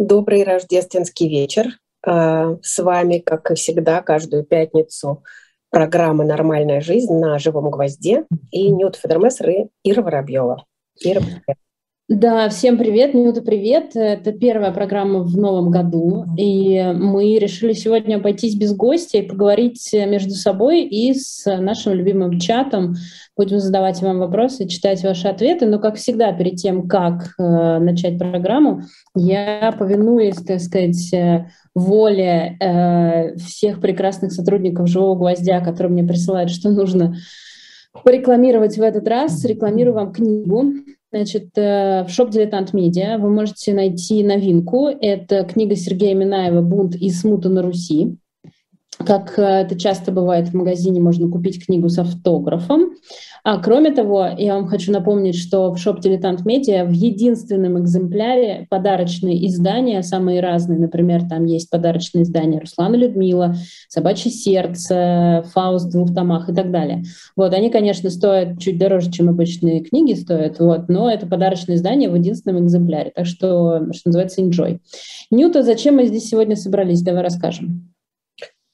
Добрый рождественский вечер. А, с вами, как и всегда, каждую пятницу программа «Нормальная жизнь» на «Живом гвозде» и Нют Федермессер и Ира Воробьева. Ира, привет. Да, всем привет, Нюта, привет. Это первая программа в новом году, и мы решили сегодня обойтись без гостя и поговорить между собой и с нашим любимым чатом. Будем задавать вам вопросы, читать ваши ответы, но, как всегда, перед тем, как э, начать программу, я, повинуюсь, так сказать, э, воле э, всех прекрасных сотрудников «Живого гвоздя», которые мне присылают, что нужно порекламировать в этот раз, рекламирую вам книгу Значит, э, в shop «Дилетант Медиа» вы можете найти новинку. Это книга Сергея Минаева «Бунт и смута на Руси». Как э, это часто бывает в магазине, можно купить книгу с автографом. А кроме того, я вам хочу напомнить, что в shop Дилетант Медиа в единственном экземпляре подарочные издания, самые разные. Например, там есть подарочные издания Руслана Людмила, Собачье сердце, Фауст в двух томах и так далее. Вот, они, конечно, стоят чуть дороже, чем обычные книги стоят, вот, но это подарочное издание в единственном экземпляре. Так что, что называется, enjoy. Нюта, зачем мы здесь сегодня собрались? Давай расскажем.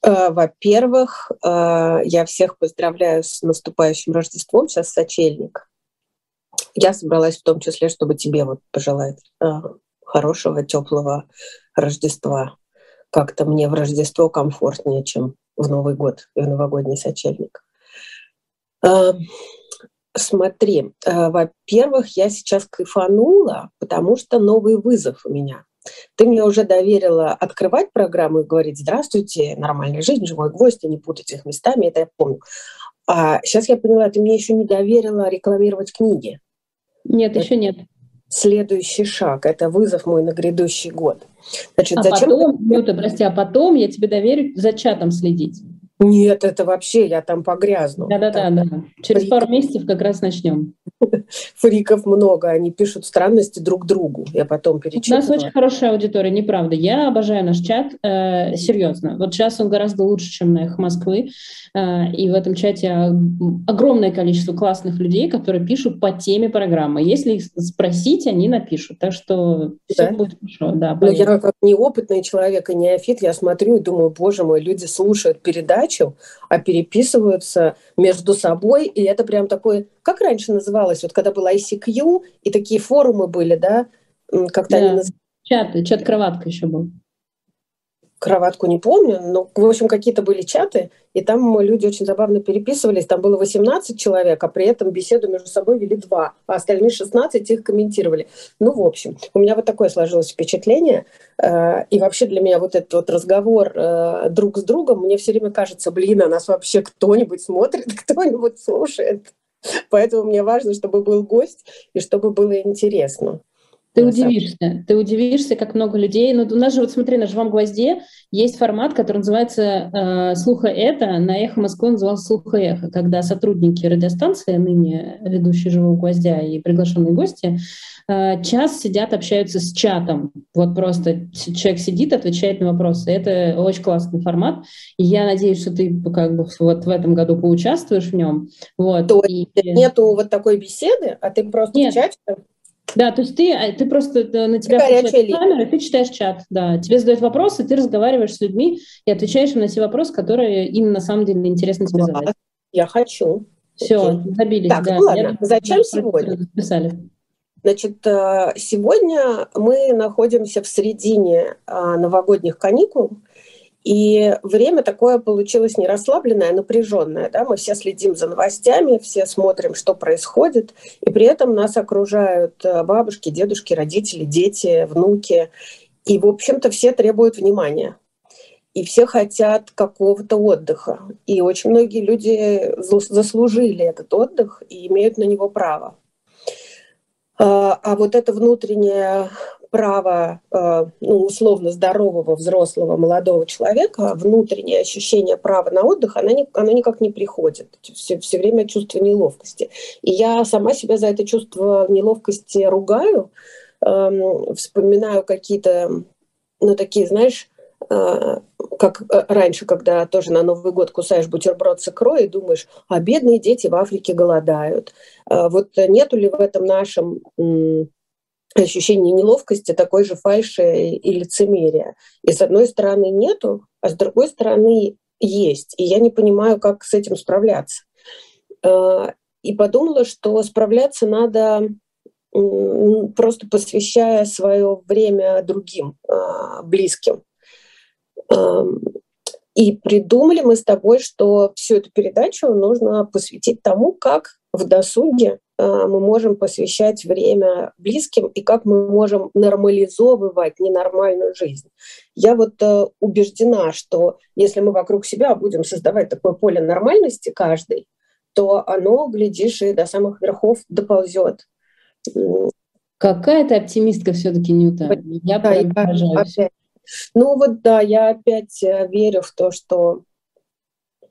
Э, во-первых, э, я всех поздравляю с наступающим Рождеством, сейчас сочельник. Я собралась в том числе, чтобы тебе вот пожелать э, хорошего, теплого Рождества. Как-то мне в Рождество комфортнее, чем в Новый год и в новогодний сочельник. Смотри, во-первых, я сейчас кайфанула, потому что новый вызов у меня. Ты мне уже доверила открывать программу и говорить «Здравствуйте, нормальная жизнь, живой гвоздь», и не путать их местами, это я помню. А сейчас я поняла, ты мне еще не доверила рекламировать книги. Нет, это еще нет. Следующий шаг – это вызов мой на грядущий год. Значит, а зачем... потом, Нюта, прости, а потом я тебе доверю за чатом следить. Нет, это вообще я там погрязну. Да-да-да, да. через Фриков. пару месяцев как раз начнем. Фриков много, они пишут странности друг другу. Я потом перечитываю. У нас очень хорошая аудитория, неправда. Я обожаю наш чат, э, серьезно. Вот сейчас он гораздо лучше, чем на их Москвы. Э, и в этом чате огромное количество классных людей, которые пишут по теме программы. Если их спросить, они напишут. Так что все да? будет хорошо. Да, Но я как неопытный человек и неофит, я смотрю и думаю, боже мой, люди слушают передачи, передачу, а переписываются между собой, и это прям такой, как раньше называлось, вот когда был ICQ, и такие форумы были, да, как-то да. они назывались. Чат, чат-кроватка еще был кроватку не помню, но, в общем, какие-то были чаты, и там люди очень забавно переписывались. Там было 18 человек, а при этом беседу между собой вели два, а остальные 16 их комментировали. Ну, в общем, у меня вот такое сложилось впечатление. Э, и вообще для меня вот этот вот разговор э, друг с другом, мне все время кажется, блин, а нас вообще кто-нибудь смотрит, кто-нибудь слушает. Поэтому мне важно, чтобы был гость и чтобы было интересно. Ты удивишься, ты удивишься, как много людей. Ну, у нас же, вот смотри, на живом гвозде есть формат, который называется э, «Слуха это». На «Эхо Москвы» назывался «Слуха эхо», когда сотрудники радиостанции, ныне ведущие живого гвоздя и приглашенные гости, э, час сидят, общаются с чатом. Вот просто человек сидит, отвечает на вопросы. Это очень классный формат. И я надеюсь, что ты как бы вот в этом году поучаствуешь в нем. Вот. То и... нету вот такой беседы, а ты просто Нет. в чате да, то есть ты, а, ты просто на тебя включает камера, ты читаешь чат, да. Тебе задают вопросы, ты разговариваешь с людьми и отвечаешь им на те вопросы, которые им на самом деле интересно тебе задать. Я хочу. Все, Окей. забились. Так, да. ладно. Я, Зачем сегодня? Писали. Значит, э, сегодня мы находимся в середине а, новогодних каникул, и время такое получилось не расслабленное, а напряженное. Да? Мы все следим за новостями, все смотрим, что происходит, и при этом нас окружают э, бабушки, дедушки, родители, дети, внуки. И, в общем-то, все требуют внимания. И все хотят какого-то отдыха. И очень многие люди заслужили этот отдых и имеют на него право. А, а вот это внутреннее право э, ну, условно здорового взрослого молодого человека, внутреннее ощущение права на отдых, оно, не, оно никак не приходит. Все, все время чувство неловкости. И я сама себя за это чувство неловкости ругаю, эм, вспоминаю какие-то, ну, такие, знаешь, э, как э, раньше, когда тоже на Новый год кусаешь бутерброд с икрой и думаешь, а бедные дети в Африке голодают. Вот нету ли в этом нашем ощущение неловкости, такой же фальши и лицемерия. И с одной стороны нету, а с другой стороны есть. И я не понимаю, как с этим справляться. А, и подумала, что справляться надо просто посвящая свое время другим, а, близким. И придумали мы с тобой, что всю эту передачу нужно посвятить тому, как в досуге а, мы можем посвящать время близким и как мы можем нормализовывать ненормальную жизнь. Я вот э, убеждена, что если мы вокруг себя будем создавать такое поле нормальности каждый, то оно, глядишь, и до самых верхов доползет. Какая ты оптимистка все-таки, Нюта. Я да, прям поражаюсь. Ну вот да, я опять э, верю в то, что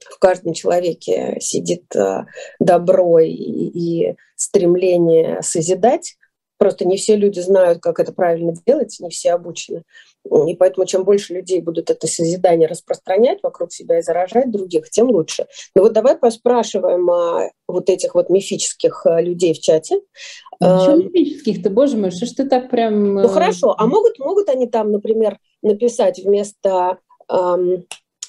в каждом человеке сидит э, добро и, и стремление созидать. Просто не все люди знают, как это правильно делать, не все обучены. И поэтому чем больше людей будут это созидание распространять вокруг себя и заражать других, тем лучше. Но вот давай поспрашиваем о вот этих вот мифических э, людей в чате. А почему мифических-то, боже мой, что ж ты так прям... Ну хорошо, а могут, могут они там, например, написать вместо эм,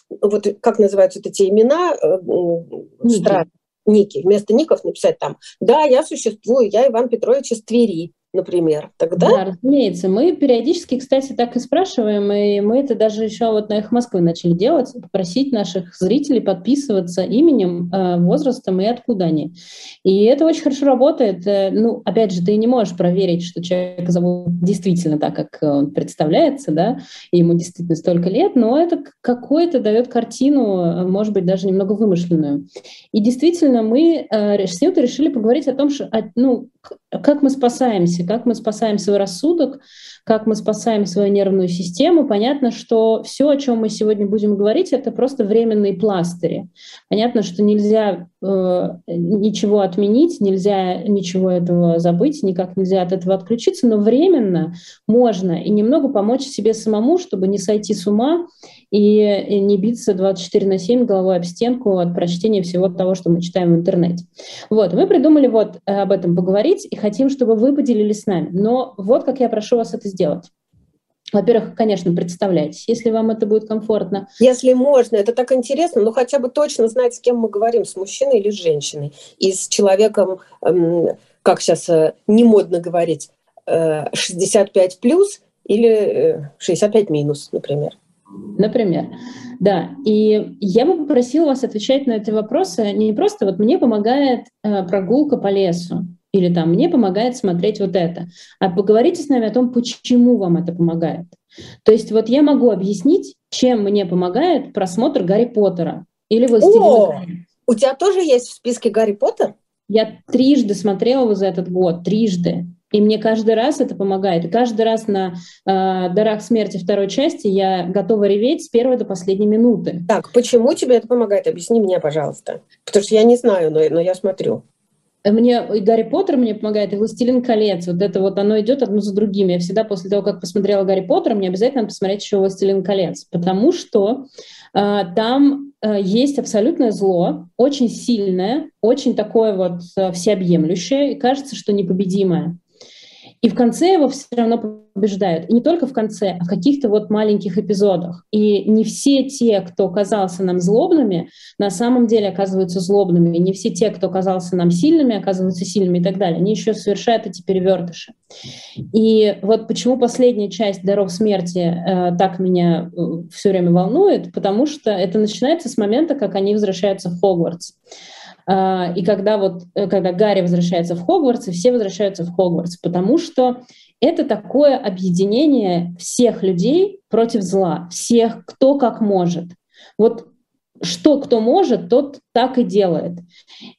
вот как называются вот эти имена э, стран, ники, вместо ников написать там, да, я существую, я Иван Петрович из Твери, например, тогда... Да, разумеется. Мы периодически, кстати, так и спрашиваем, и мы это даже еще вот на их Москвы начали делать, попросить наших зрителей подписываться именем, э, возрастом и откуда они. И это очень хорошо работает. Э, ну, опять же, ты не можешь проверить, что человек зовут действительно так, как он представляется, да, и ему действительно столько лет, но это какое-то дает картину, э, может быть, даже немного вымышленную. И действительно, мы с Ньютой решили поговорить о том, что, ну, как мы спасаемся, как мы спасаем свой рассудок, как мы спасаем свою нервную систему. Понятно, что все, о чем мы сегодня будем говорить, это просто временные пластыри. Понятно, что нельзя ничего отменить, нельзя ничего этого забыть, никак нельзя от этого отключиться, но временно можно и немного помочь себе самому, чтобы не сойти с ума и не биться 24 на 7 головой об стенку от прочтения всего того, что мы читаем в интернете. Вот, мы придумали вот э, об этом поговорить и хотим, чтобы вы поделились с нами. Но вот как я прошу вас это сделать. Во-первых, конечно, представляйтесь, если вам это будет комфортно. Если можно, это так интересно, но хотя бы точно знать, с кем мы говорим, с мужчиной или с женщиной, и с человеком, эм, как сейчас э, не модно говорить, 65 э, плюс или 65 минус, например. Например, да. И я бы попросила вас отвечать на эти вопросы не просто вот мне помогает э, прогулка по лесу или там мне помогает смотреть вот это, а поговорите с нами о том, почему вам это помогает. То есть вот я могу объяснить, чем мне помогает просмотр Гарри Поттера или Властелина У тебя тоже есть в списке Гарри Поттер? Я трижды смотрела его за этот год, трижды. И мне каждый раз это помогает. И каждый раз на э, «Дарах смерти» второй части я готова реветь с первой до последней минуты. Так, почему тебе это помогает? Объясни мне, пожалуйста. Потому что я не знаю, но, но я смотрю. Мне и Гарри Поттер мне помогает, и Властелин колец. Вот это вот оно идет одно за другим. Я всегда после того, как посмотрела Гарри Поттера, мне обязательно надо посмотреть еще Властелин колец, потому что э, там э, есть абсолютное зло, очень сильное, очень такое вот э, всеобъемлющее, и кажется, что непобедимое. И в конце его все равно побеждают. И не только в конце, а в каких-то вот маленьких эпизодах. И не все те, кто казался нам злобными, на самом деле оказываются злобными. Не все те, кто казался нам сильными, оказываются сильными и так далее. Они еще совершают эти перевертыши. И вот почему последняя часть «Даров смерти» э, так меня э, все время волнует, потому что это начинается с момента, как они возвращаются в Хогвартс. А, и когда вот, э, когда Гарри возвращается в Хогвартс, и все возвращаются в Хогвартс, потому что это такое объединение всех людей против зла, всех, кто как может. Вот что кто может, тот так и делает.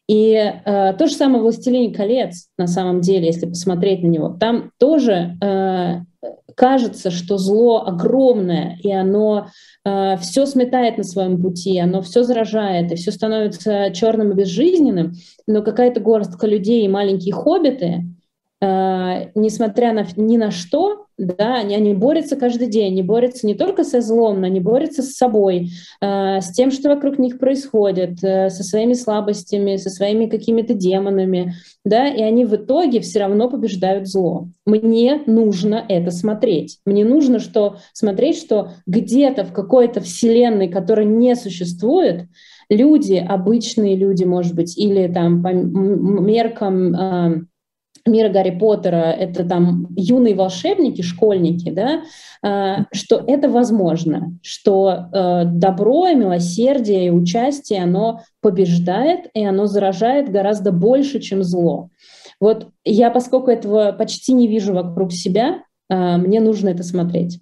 И э, то же самое «Властелин колец», на самом деле, если посмотреть на него, там тоже э, кажется, что зло огромное, и оно э, все сметает на своем пути, оно все заражает, и все становится черным и безжизненным, но какая-то горстка людей и маленькие хоббиты, несмотря на, ни на что, да, они, они борются каждый день, они борются не только со злом, но они борются с собой, э, с тем, что вокруг них происходит, э, со своими слабостями, со своими какими-то демонами, да, и они в итоге все равно побеждают зло. Мне нужно это смотреть. Мне нужно что, смотреть, что где-то в какой-то вселенной, которая не существует, люди, обычные люди, может быть, или там по меркам э, мира Гарри Поттера, это там юные волшебники, школьники, да, э, что это возможно, что э, добро, милосердие и участие, оно побеждает, и оно заражает гораздо больше, чем зло. Вот я, поскольку этого почти не вижу вокруг себя, э, мне нужно это смотреть.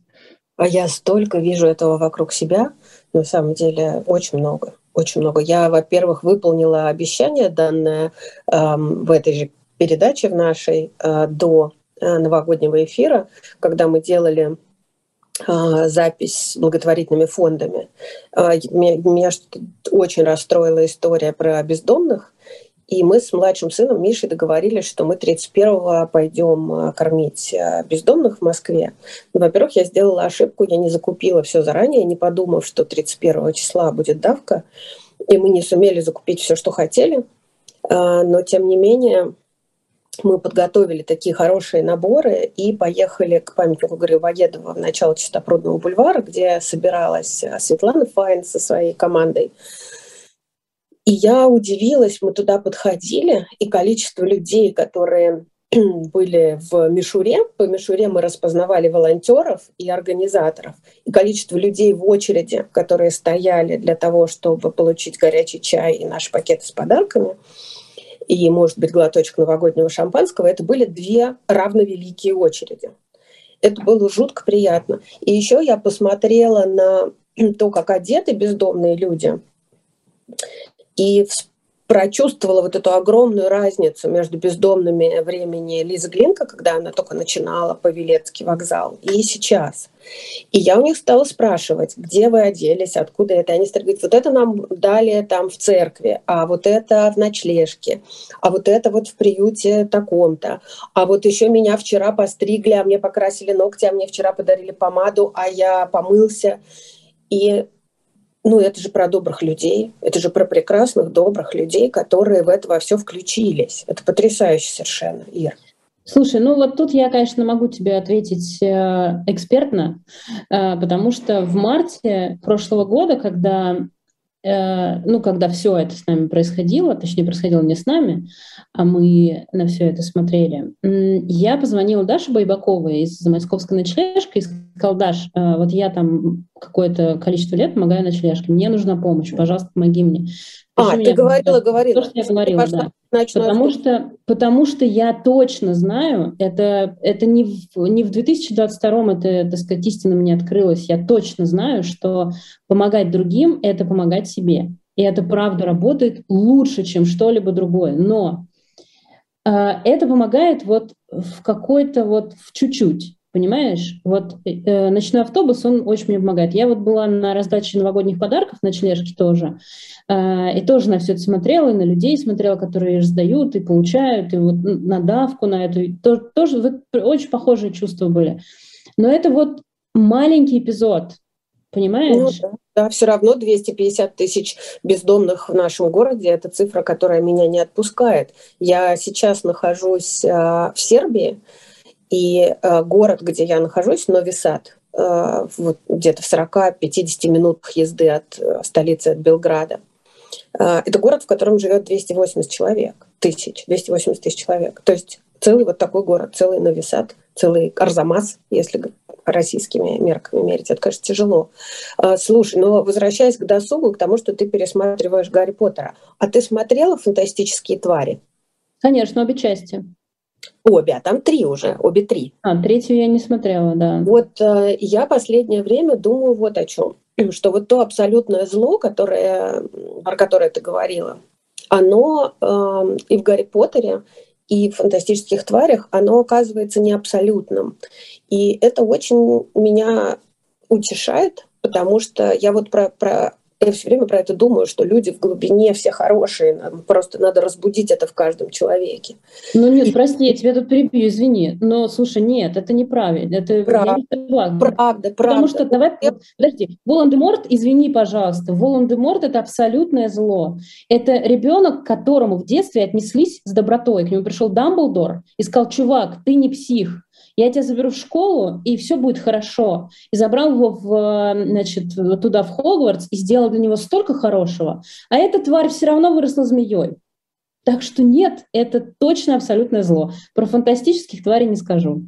А я столько вижу этого вокруг себя, на самом деле очень много, очень много. Я, во-первых, выполнила обещание данное эм, в этой же передачи в нашей э, до э, новогоднего эфира, когда мы делали э, запись с благотворительными фондами. Меня, меня очень расстроила история про бездомных, и мы с младшим сыном Мишей договорились, что мы 31-го пойдем кормить бездомных в Москве. Ну, во-первых, я сделала ошибку, я не закупила все заранее, не подумав, что 31 числа будет давка, и мы не сумели закупить все, что хотели. Но, тем не менее, мы подготовили такие хорошие наборы и поехали к памятнику Грибоедова в начало Чистопрудного бульвара, где собиралась э, Светлана Файн со своей командой. И я удивилась, мы туда подходили, и количество людей, которые были в Мишуре, по Мишуре мы распознавали волонтеров и организаторов, и количество людей в очереди, которые стояли для того, чтобы получить горячий чай и наши пакеты с подарками – и, может быть, глоточек новогоднего шампанского, это были две равновеликие очереди. Это было жутко приятно. И еще я посмотрела на то, как одеты бездомные люди, и прочувствовала вот эту огромную разницу между бездомными времени Лизы Глинка, когда она только начинала Павелецкий вокзал, и сейчас. И я у них стала спрашивать, где вы оделись, откуда это. Они стали говорить, вот это нам дали там в церкви, а вот это в ночлежке, а вот это вот в приюте таком-то, а вот еще меня вчера постригли, а мне покрасили ногти, а мне вчера подарили помаду, а я помылся. И ну, это же про добрых людей, это же про прекрасных, добрых людей, которые в это во все включились. Это потрясающе совершенно, Ир. Слушай, ну вот тут я, конечно, могу тебе ответить э, экспертно, э, потому что в марте прошлого года, когда ну, когда все это с нами происходило, точнее, происходило не с нами, а мы на все это смотрели, я позвонила Даше Байбаковой из Московской ночлежки и сказала, Даш, э, вот я там какое-то количество лет помогаю ночлежке, мне нужна помощь, пожалуйста, помоги мне. А, ты говорила, говорила. То, что я говорила, да. Потому что, потому что я точно знаю, это, это не, в, не в 2022 это, так сказать, истина мне открылась, я точно знаю, что помогать другим — это помогать себе. И это правда работает лучше, чем что-либо другое. Но э, это помогает вот в какой-то вот в чуть-чуть. Понимаешь, вот э, ночной автобус, он очень мне помогает. Я вот была на раздаче новогодних подарков на ночлежке тоже, э, и тоже на все это смотрела, и на людей смотрела, которые раздают и получают, и вот на давку на эту. То, тоже вот, очень похожие чувства были. Но это вот маленький эпизод, понимаешь? Ну, да. да, все равно 250 тысяч бездомных в нашем городе – это цифра, которая меня не отпускает. Я сейчас нахожусь э, в Сербии, и э, город, где я нахожусь, Нови Сад, э, вот где-то в 40-50 минутах езды от э, столицы, от Белграда. Это город, в котором живет 280 человек, тысяч, 280 тысяч человек. То есть целый вот такой город, целый Нови Сад, целый Арзамас, если российскими мерками мерить. Это, конечно, тяжело. Слушай, но возвращаясь к досугу, к тому, что ты пересматриваешь Гарри Поттера, а ты смотрела «Фантастические твари»? Конечно, обе части. Обе, а там три уже, обе три. А, третью я не смотрела, да. Вот э, я последнее время думаю вот о чем. Что вот то абсолютное зло, которое, про которое ты говорила, оно э, и в Гарри Поттере, и в фантастических тварях, оно оказывается не абсолютным. И это очень меня утешает, потому что я вот про, про Я все время про это думаю, что люди в глубине все хорошие, просто надо разбудить это в каждом человеке. Ну нет, прости, я тебя тут перебью, извини, но слушай, нет, это неправильно, это правда, правда, правда. Потому что давай, подожди, Волан-де-Морт, извини, пожалуйста, Волан-де-Морт это абсолютное зло. Это ребенок, к которому в детстве отнеслись с добротой. К нему пришел Дамблдор и сказал, чувак, ты не псих, я тебя заберу в школу, и все будет хорошо. И забрал его в, значит, туда, в Хогвартс, и сделал для него столько хорошего. А эта тварь все равно выросла змеей. Так что нет, это точно абсолютное зло. Про фантастических тварей не скажу.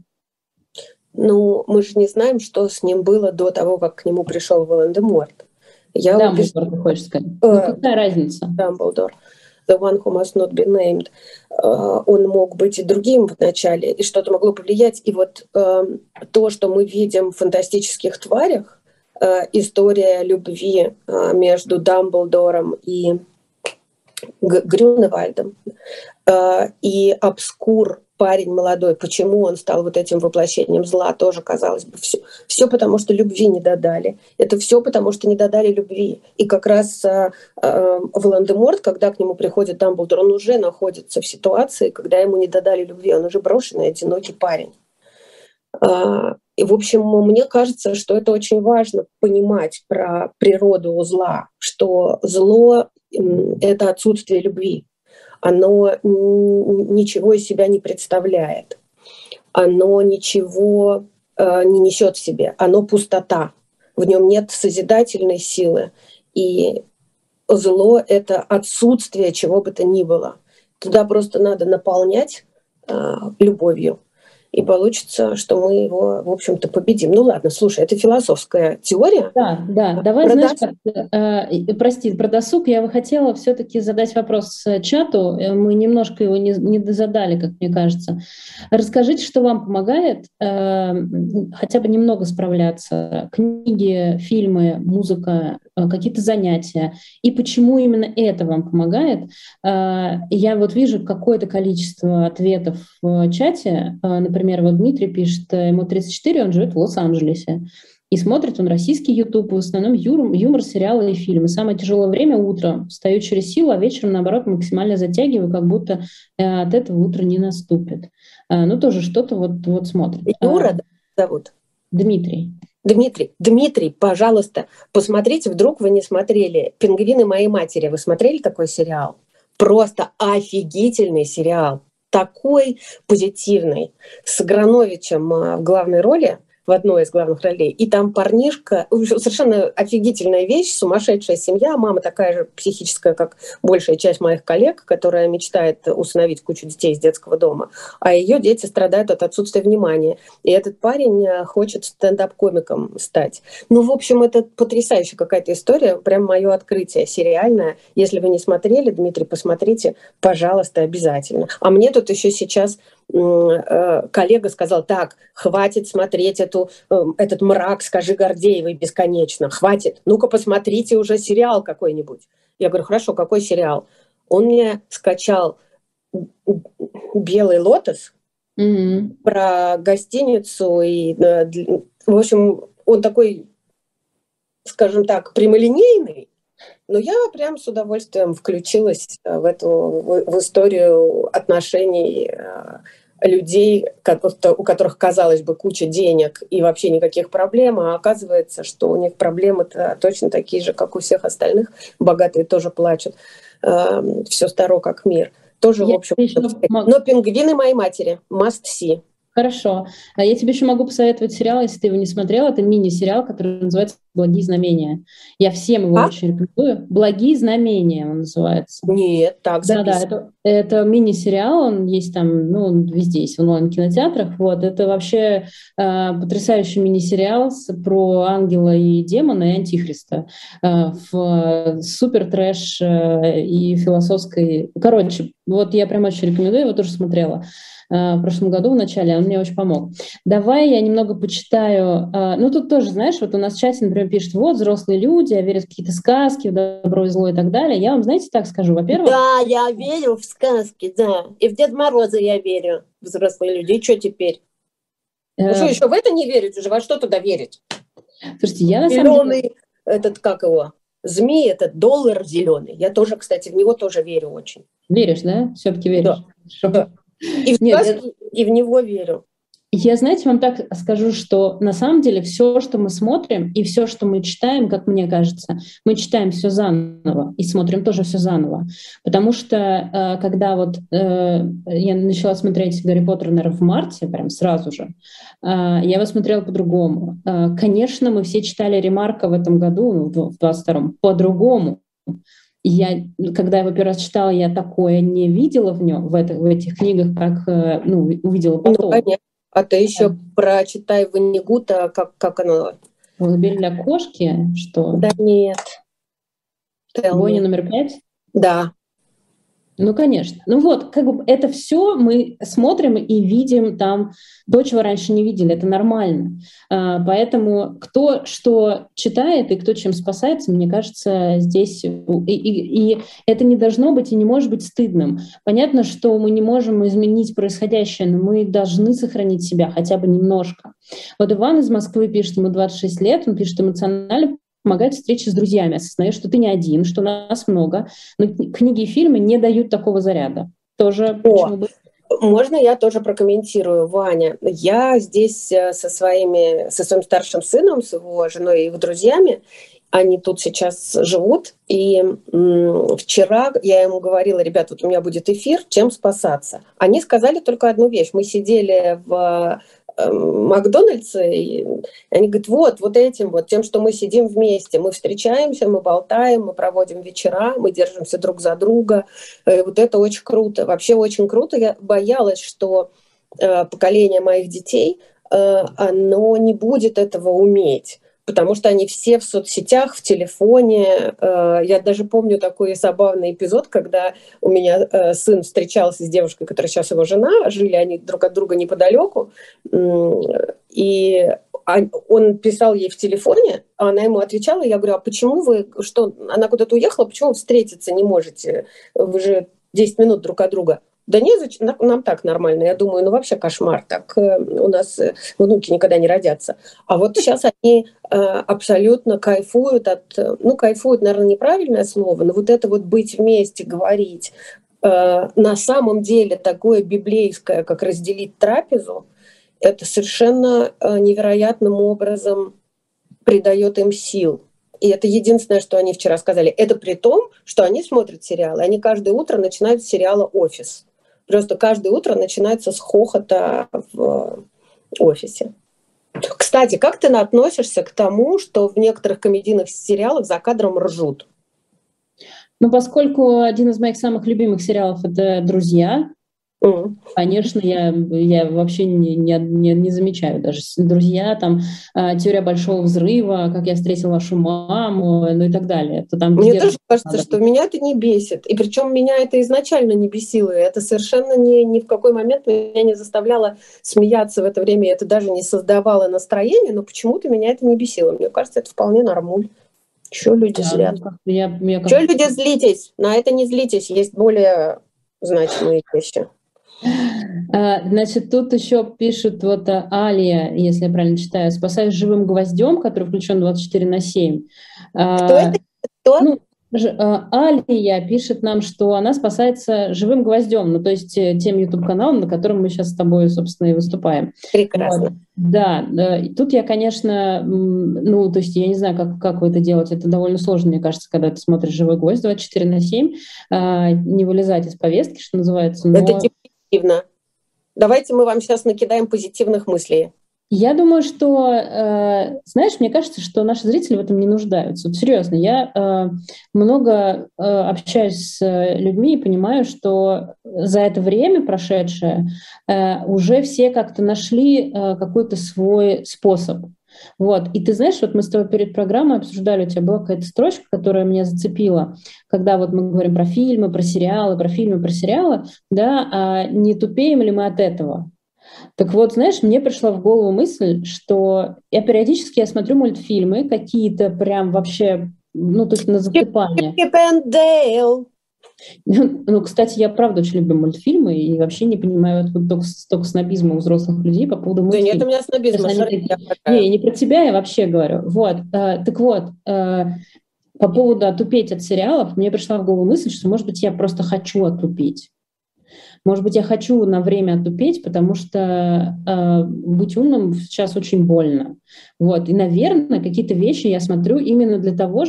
Ну, мы же не знаем, что с ним было до того, как к нему пришел Волан-де-Морт. Я Дамблдор, убеж... ты хочешь сказать. Э, ну, какая разница? Дамблдор. The One Who Must Not Be Named, э, он мог быть и другим в начале, и что-то могло повлиять. И вот э, то, что мы видим в фантастических тварях, э, история любви между Дамблдором и Грюневальдом, и обскур парень молодой, почему он стал вот этим воплощением зла, тоже казалось бы. Все, все потому, что любви не додали. Это все потому, что не додали любви. И как раз э, э, Волан-де-Морт, когда к нему приходит Дамблдор, он уже находится в ситуации, когда ему не додали любви. Он уже брошенный, одинокий парень. Э, и, в общем, мне кажется, что это очень важно понимать про природу зла, что зло — это отсутствие любви оно ничего из себя не представляет, оно ничего э, не несет в себе, оно пустота, в нем нет созидательной силы, и зло — это отсутствие чего бы то ни было. Туда просто надо наполнять э, любовью и получится, что мы его, в общем-то, победим. Ну ладно, слушай, это философская теория. Да, да. Давай, про знаешь, как, э, прости, про досуг я бы хотела все-таки задать вопрос чату. Э, мы немножко его не, не задали, как мне кажется. Расскажите, что вам помогает э, хотя бы немного справляться. Книги, фильмы, музыка, э, какие-то занятия. И почему именно это вам помогает? Э, я вот вижу какое-то количество ответов в чате, э, например, вот Дмитрий пишет, э, ему 34, он живет в Лос-Анджелесе. И смотрит он российский YouTube, в основном юмор, юмор, сериалы и фильмы. Самое тяжелое время утром. Встаю через силу, а вечером, наоборот, максимально затягиваю, как будто э, от этого утра не наступит. Э, ну, тоже что-то вот, вот смотрит. Юра а, зовут? Дмитрий. Дмитрий, Дмитрий, пожалуйста, посмотрите, вдруг вы не смотрели «Пингвины моей матери». Вы смотрели такой сериал? Просто офигительный сериал такой позитивный, с Грановичем а, в главной роли в одной из главных ролей. И там парнишка, совершенно офигительная вещь, сумасшедшая семья, мама такая же психическая, как большая часть моих коллег, которая мечтает усыновить кучу детей из детского дома, а ее дети страдают от отсутствия внимания. И этот парень э, хочет стендап-комиком стать. Ну, в общем, это потрясающая какая-то история, прям мое открытие сериальное. Если вы не смотрели, Дмитрий, посмотрите, пожалуйста, обязательно. А мне тут еще сейчас коллега сказал, так, хватит смотреть эту, эм, этот мрак, скажи Гордеевой бесконечно, хватит, ну-ка посмотрите уже сериал какой-нибудь. Я говорю, хорошо, какой сериал? Он мне скачал «Белый лотос», mm-hmm. про гостиницу, и, э, в общем, он такой, скажем так, прямолинейный, но я прям с удовольствием включилась в эту в историю отношений э, людей, у которых, казалось бы, куча денег и вообще никаких проблем, а оказывается, что у них проблемы-то точно такие же, как у всех остальных. Богатые тоже плачут. Эм, Все старо, как мир. Тоже, Я в общем... Еще... Но пингвины моей матери. Must see. Хорошо. А я тебе еще могу посоветовать сериал, если ты его не смотрел. Это мини-сериал, который называется «Благие знамения». Я всем его а? очень рекомендую. «Благие знамения» он называется. Нет, так Да, да, это, это мини-сериал, он есть там, ну, он везде есть, в онлайн-кинотеатрах. Вот, это вообще э, потрясающий мини-сериал про ангела и демона и антихриста э, в супер трэш э, и философской... Короче, вот я прям очень рекомендую, его тоже смотрела. Э, в прошлом году в начале, он мне очень помог. Давай я немного почитаю. Э, ну, тут тоже, знаешь, вот у нас в чате, например, пишет, вот, взрослые люди, а верят в какие-то сказки, в добро и зло и так далее. Я вам, знаете, так скажу, во-первых... Да, я верю в сказки, да. И в Дед Мороза я верю, взрослые люди. И что теперь? Ну что, э. еще в это не верить уже? Во что туда верить? Слушайте, я на самом деле... этот, как его, змеи – это доллар зеленый. Я тоже, кстати, в него тоже верю очень. Веришь, да? Все-таки веришь? Да. И в, Нет, сказки, я... и в него верю. Я, знаете, вам так скажу, что на самом деле все, что мы смотрим и все, что мы читаем, как мне кажется, мы читаем все заново и смотрим тоже все заново. Потому что э, когда вот э, я начала смотреть Гарри Поттер, наверное, в марте, прям сразу же, э, я его смотрела по-другому. Конечно, мы все читали Ремарка в этом году, ну, в 22-м, по-другому. Я, когда я его первый раз читала, я такое не видела в нем, в, это, в этих книгах, как ну, увидела ну, потом. Ну, а ты еще да. прочитай Ванигута, как, как оно... Колыбель для кошки? Что? Да нет. Бойня номер пять? Да. Ну, конечно. Ну вот, как бы это все мы смотрим и видим там то, чего раньше не видели. Это нормально. А, поэтому кто что читает и кто чем спасается, мне кажется, здесь... И, и, и это не должно быть и не может быть стыдным. Понятно, что мы не можем изменить происходящее, но мы должны сохранить себя хотя бы немножко. Вот Иван из Москвы пишет, ему 26 лет, он пишет эмоционально помогает встречи с друзьями, осознаешь, что ты не один, что нас много. Но книги и фильмы не дают такого заряда. Тоже О, бы? Можно я тоже прокомментирую, Ваня? Я здесь э, со, своими, со своим старшим сыном, с его женой и его друзьями, они тут сейчас живут. И вчера я ему говорила, ребят, вот у меня будет эфир, чем спасаться. Они сказали только одну вещь. Мы сидели в Макдональдса, и они говорят, вот, вот этим вот, тем, что мы сидим вместе, мы встречаемся, мы болтаем, мы проводим вечера, мы держимся друг за друга, и вот это очень круто, вообще очень круто. Я боялась, что э, поколение моих детей, э, оно не будет этого уметь потому что они все в соцсетях, в телефоне. Э, я даже помню такой забавный эпизод, когда у меня э, сын встречался с девушкой, которая сейчас его жена, жили они друг от друга неподалеку, и он писал ей в телефоне, а она ему отвечала, я говорю, а почему вы, что, она куда-то уехала, почему встретиться не можете? Вы же 10 минут друг от друга. Да не, нам так нормально. Я думаю, ну вообще кошмар. Так э, у нас э, внуки никогда не родятся. А вот сейчас они э, абсолютно кайфуют от... Ну, кайфуют, наверное, неправильное слово, но вот это вот быть вместе, говорить, на самом деле такое библейское, как разделить трапезу, это совершенно невероятным образом придает им сил. И это единственное, что они вчера сказали. Это при том, что они смотрят сериалы. Они каждое утро начинают с сериала «Офис». Просто каждое утро начинается с хохота в офисе. Кстати, как ты относишься к тому, что в некоторых комедийных сериалах за кадром ржут? Ну, поскольку один из моих самых любимых сериалов это «Друзья», Mm. Конечно, я, я вообще не, не, не, не замечаю даже друзья, там э, теория большого взрыва, как я встретила вашу маму, ну и так далее. То там Мне тоже кажется, надо. что меня это не бесит. И причем меня это изначально не бесило. Это совершенно ни, ни в какой момент меня не заставляло смеяться в это время. Это даже не создавало настроение, но почему-то меня это не бесило. Мне кажется, это вполне нормуль. Чего люди да, злят? Ну, я, я Чего люди злитесь? На это не злитесь. Есть более значимые вещи. А, значит, тут еще пишут вот а, Алия, если я правильно читаю, спасаясь живым гвоздем, который включен 24 на 7. А, Кто это? Кто? Ну, Алия пишет нам, что она спасается живым гвоздем, ну то есть э, тем YouTube-каналом, на котором мы сейчас с тобой, собственно, и выступаем. Прекрасно. Вот. Да, и тут я, конечно, ну то есть я не знаю, как, как вы это делаете, это довольно сложно, мне кажется, когда ты смотришь «Живой гвоздь» 24 на 7, не вылезать из повестки, что называется. Но... Это позитивно. Давайте мы вам сейчас накидаем позитивных мыслей. Я думаю, что, э, знаешь, мне кажется, что наши зрители в этом не нуждаются. Вот серьезно, я э, много э, общаюсь с людьми и понимаю, что за это время прошедшее э, уже все как-то нашли э, какой-то свой способ. Вот. И ты знаешь, вот мы с тобой перед программой обсуждали, у тебя была какая-то строчка, которая меня зацепила, когда вот мы говорим про фильмы, про сериалы, про фильмы, про сериалы, да, а не тупеем ли мы от этого? Так вот, знаешь, мне пришла в голову мысль, что я периодически я смотрю мультфильмы какие-то прям вообще, ну, то есть на засыпание. Ну, кстати, я правда очень люблю мультфильмы и вообще не понимаю вот, только, только снобизма у взрослых людей по поводу мультфильмов. Да нет у меня снобизма. Такие... Не, не про тебя я вообще говорю. Вот, э, так вот, э, по поводу отупеть от сериалов, мне пришла в голову мысль, что, может быть, я просто хочу отупить. Может быть, я хочу на время отупеть, потому что э, быть умным сейчас очень больно. Вот. И, наверное, какие-то вещи я смотрю именно для того,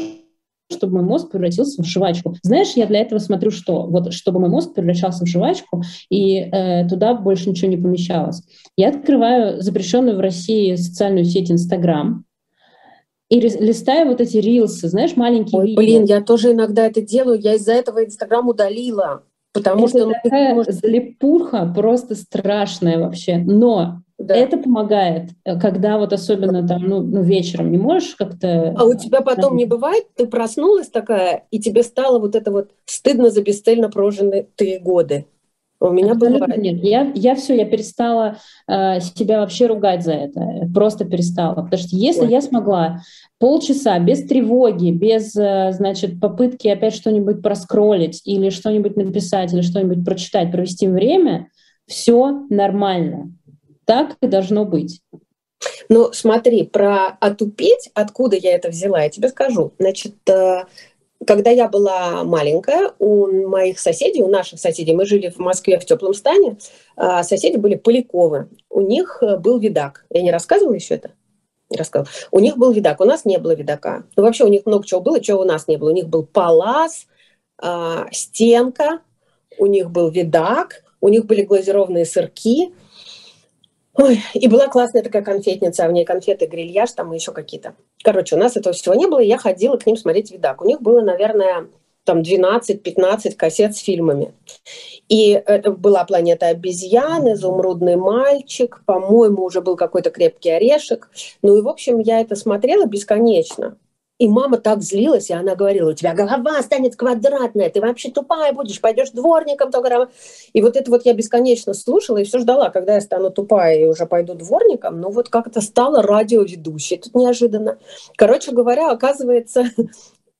чтобы мой мозг превратился в жвачку. Знаешь, я для этого смотрю что? Вот чтобы мой мозг превращался в жвачку, и э, туда больше ничего не помещалось. Я открываю запрещенную в России социальную сеть Инстаграм, и листаю вот эти рилсы, знаешь, маленькие Ой, видео. Блин, я тоже иногда это делаю, я из-за этого Инстаграм удалила. Потому это что ну, такая может... залипуха просто страшная вообще. Но да. это помогает, э, когда вот особенно там, ну, ну вечером не можешь как-то... А у тебя потом не бывает, ты проснулась такая, и тебе стало вот это вот стыдно за бесцельно прожитые годы? У меня Абсолютно бывает. Нет, я, я все, я перестала э, себя вообще ругать за это, просто перестала. Потому что если Ой. я смогла полчаса без тревоги, без, э, значит, попытки опять что-нибудь проскролить или что-нибудь написать, или что-нибудь прочитать, провести время, все нормально. Так и должно быть. Ну, смотри, про отупеть, откуда я это взяла, я тебе скажу. Значит, э, когда я была маленькая, у моих соседей, у наших соседей, мы жили в Москве в теплом стане, а соседи были Поляковы. У них э, был видак. Я не рассказывала еще это? Не рассказывала. У них был видак, у нас не было видака. Ну, вообще у них много чего было, чего у нас не было. У них был палас, стенка, у них был видак, у них были глазированные сырки – Ой, и была классная такая конфетница, а в ней конфеты, грильяж там и еще какие-то. Короче, у нас этого всего не было, и я ходила к ним смотреть видак. У них было, наверное, там 12-15 кассет с фильмами. И это была «Планета обезьян», «Изумрудный мальчик», по-моему, уже был какой-то «Крепкий орешек». Ну и, в общем, я это смотрела бесконечно. И мама так злилась, и она говорила, у тебя голова станет квадратная, ты вообще тупая будешь, пойдешь дворником. Только... И вот это вот я бесконечно слушала и все ждала, когда я стану тупая и уже пойду дворником. Но вот как-то стала радиоведущей тут неожиданно. Короче говоря, оказывается,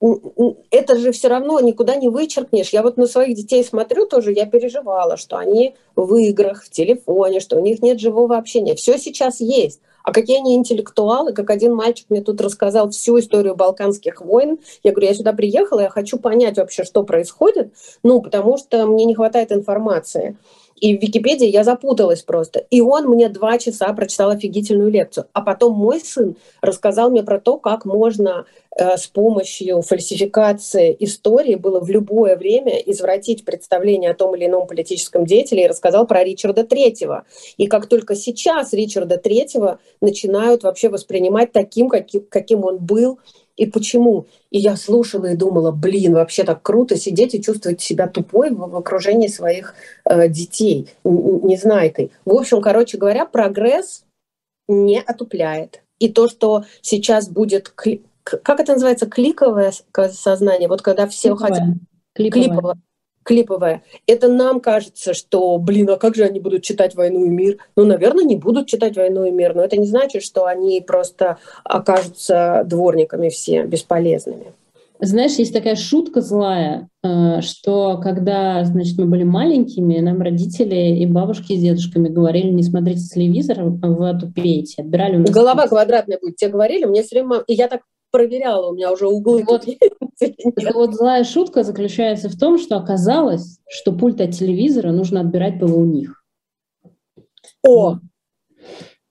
это же все равно никуда не вычеркнешь. Я вот на своих детей смотрю тоже, я переживала, что они в играх, в телефоне, что у них нет живого общения. Все сейчас есть. А какие они интеллектуалы, как один мальчик мне тут рассказал всю историю Балканских войн. Я говорю, я сюда приехала, я хочу понять вообще, что происходит, ну, потому что мне не хватает информации. И в Википедии я запуталась просто. И он мне два часа прочитал офигительную лекцию. А потом мой сын рассказал мне про то, как можно с помощью фальсификации истории было в любое время извратить представление о том или ином политическом деятеле и рассказал про Ричарда Третьего. И как только сейчас Ричарда Третьего начинают вообще воспринимать таким, каким, каким он был, и почему. И я слушала и думала, блин, вообще так круто сидеть и чувствовать себя тупой в, в окружении своих э, детей, незнайкой. В общем, короче говоря, прогресс не отупляет. И то, что сейчас будет, как это называется, кликовое сознание, вот когда все клиповое. хотят... Клиповое. клиповое клиповая. Это нам кажется, что, блин, а как же они будут читать «Войну и мир»? Ну, наверное, не будут читать «Войну и мир», но это не значит, что они просто окажутся дворниками все бесполезными. Знаешь, есть такая шутка злая, э, что когда, значит, мы были маленькими, нам родители и бабушки с дедушками говорили, не смотрите телевизор, вы отупеете, отбирали у нас... Голова квадратная будет, тебе говорили, мне все время... И я так проверяла, у меня уже углы вот, вот злая шутка заключается в том, что оказалось, что пульт от телевизора нужно отбирать было у них. О,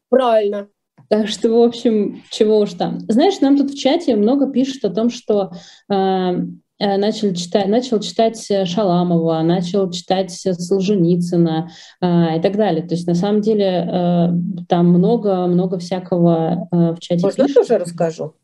правильно. Так что, в общем, чего уж там. Знаешь, нам тут в чате много пишут о том, что э, э начал читать, начал читать Шаламова, начал читать Солженицына э, и так далее. То есть, на самом деле, э, там много-много всякого э, в чате Можно я тоже расскажу?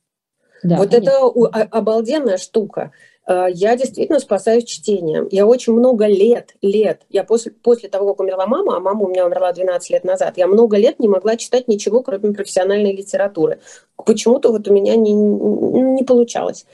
Да, вот конечно. это обалденная штука. Э, я действительно спасаюсь чтением. Я очень много лет, лет, я после, после того, как умерла мама, а мама у меня умерла 12 лет назад, я много лет не могла читать ничего, кроме профессиональной литературы. Почему-то вот у меня не, не получалось.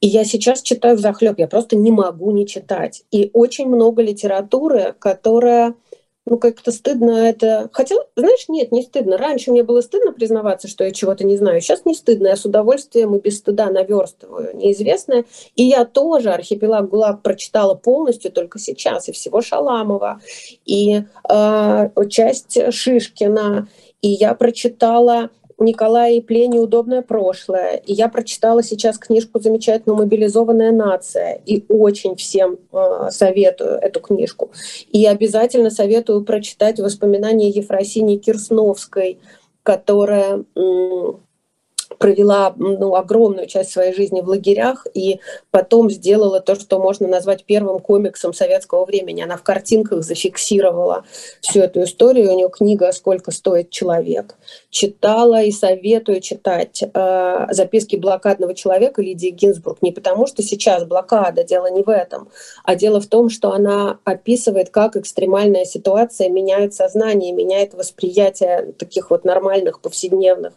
И я сейчас читаю в захлеб, я просто не могу не читать. И очень много литературы, которая ну, как-то стыдно это... Хотя, знаешь, нет, не стыдно. Раньше мне было стыдно признаваться, что я чего-то не знаю. Сейчас не стыдно. Я с удовольствием и без стыда наверстываю неизвестное. И я тоже «Архипелаг ГУЛАГ» прочитала полностью только сейчас. И всего Шаламова, и э, часть Шишкина. И я прочитала Николая Ипле «Неудобное прошлое». И я прочитала сейчас книжку замечательную «Мобилизованная нация». И очень всем э, советую эту книжку. И обязательно советую прочитать воспоминания Ефросинии Кирсновской, которая провела ну, огромную часть своей жизни в лагерях и потом сделала то, что можно назвать первым комиксом советского времени. Она в картинках зафиксировала всю эту историю. У нее книга «Сколько стоит человек». Читала и советую читать э, записки блокадного человека Лидии Гинзбург. Не потому, что сейчас блокада, дело не в этом, а дело в том, что она описывает, как экстремальная ситуация меняет сознание, меняет восприятие таких вот нормальных повседневных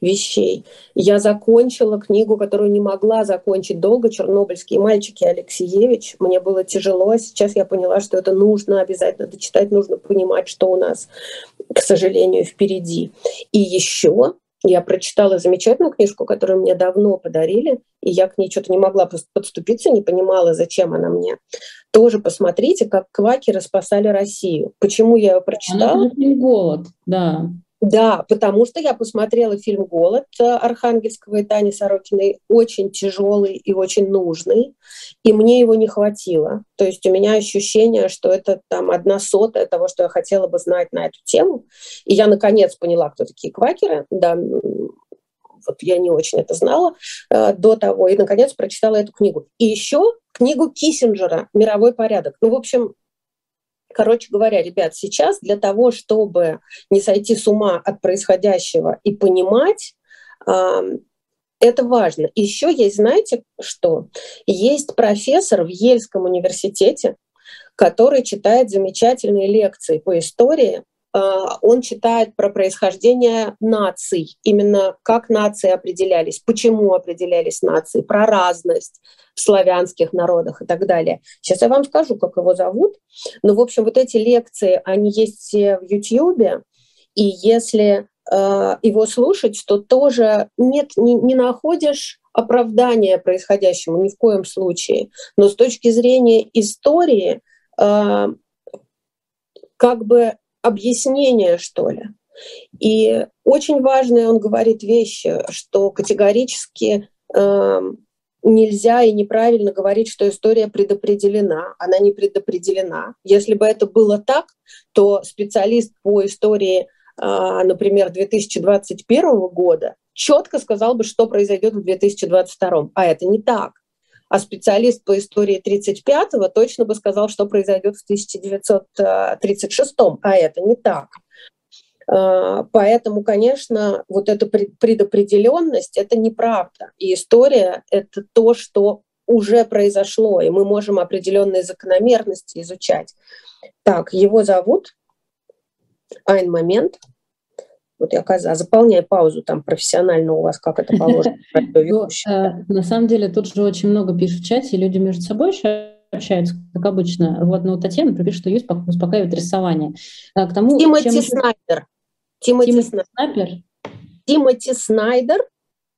вещей. Я закончила книгу, которую не могла закончить долго, «Чернобыльские мальчики» Алексеевич. Мне было тяжело, сейчас я поняла, что это нужно обязательно дочитать, нужно понимать, что у нас, к сожалению, впереди. И еще я прочитала замечательную книжку, которую мне давно подарили, и я к ней что-то не могла подступиться, не понимала, зачем она мне. Тоже посмотрите, как квакеры спасали Россию. Почему я ее прочитала? Она голод, да. Да, потому что я посмотрела фильм «Голод» Архангельского и Тани Сорокиной, очень тяжелый и очень нужный, и мне его не хватило. То есть у меня ощущение, что это там одна сотая того, что я хотела бы знать на эту тему. И я наконец поняла, кто такие квакеры. Да, вот я не очень это знала э, до того, и наконец прочитала эту книгу. И еще книгу Киссинджера «Мировой порядок». Ну, в общем, Короче говоря, ребят, сейчас для того, чтобы не сойти с ума от происходящего и понимать, это важно. Еще есть, знаете, что? Есть профессор в Ельском университете, который читает замечательные лекции по истории а, он читает про происхождение наций, именно как нации определялись, почему определялись нации, про разность в славянских народах и так далее. Сейчас я вам скажу, как его зовут. Но, в общем, вот эти лекции, они есть в YouTube, и если э, его слушать, то тоже нет, не, не находишь оправдания происходящему ни в коем случае. Но с точки зрения истории, э, как бы объяснение, что ли. И очень важные он говорит вещи, что категорически э, нельзя и неправильно говорить, что история предопределена. Она не предопределена. Если бы это было так, то специалист по истории, э, например, 2021 года четко сказал бы, что произойдет в 2022. А это не так а специалист по истории 35-го точно бы сказал, что произойдет в 1936-м, а это не так. А, поэтому, конечно, вот эта предопределенность — это неправда. И история — это то, что уже произошло, и мы можем определенные закономерности изучать. Так, его зовут Айн Момент — вот я коза, заполняй паузу там профессионально у вас, как это положено. Ну, э, на самом деле тут же очень много пишут в чате, люди между собой общаются, как обычно. Вот, ну, Татьяна пишет, что ее успокаивает рисование. А, к тому, Тимоти Снайдер. Тимоти Снайдер. Тимоти Снайдер.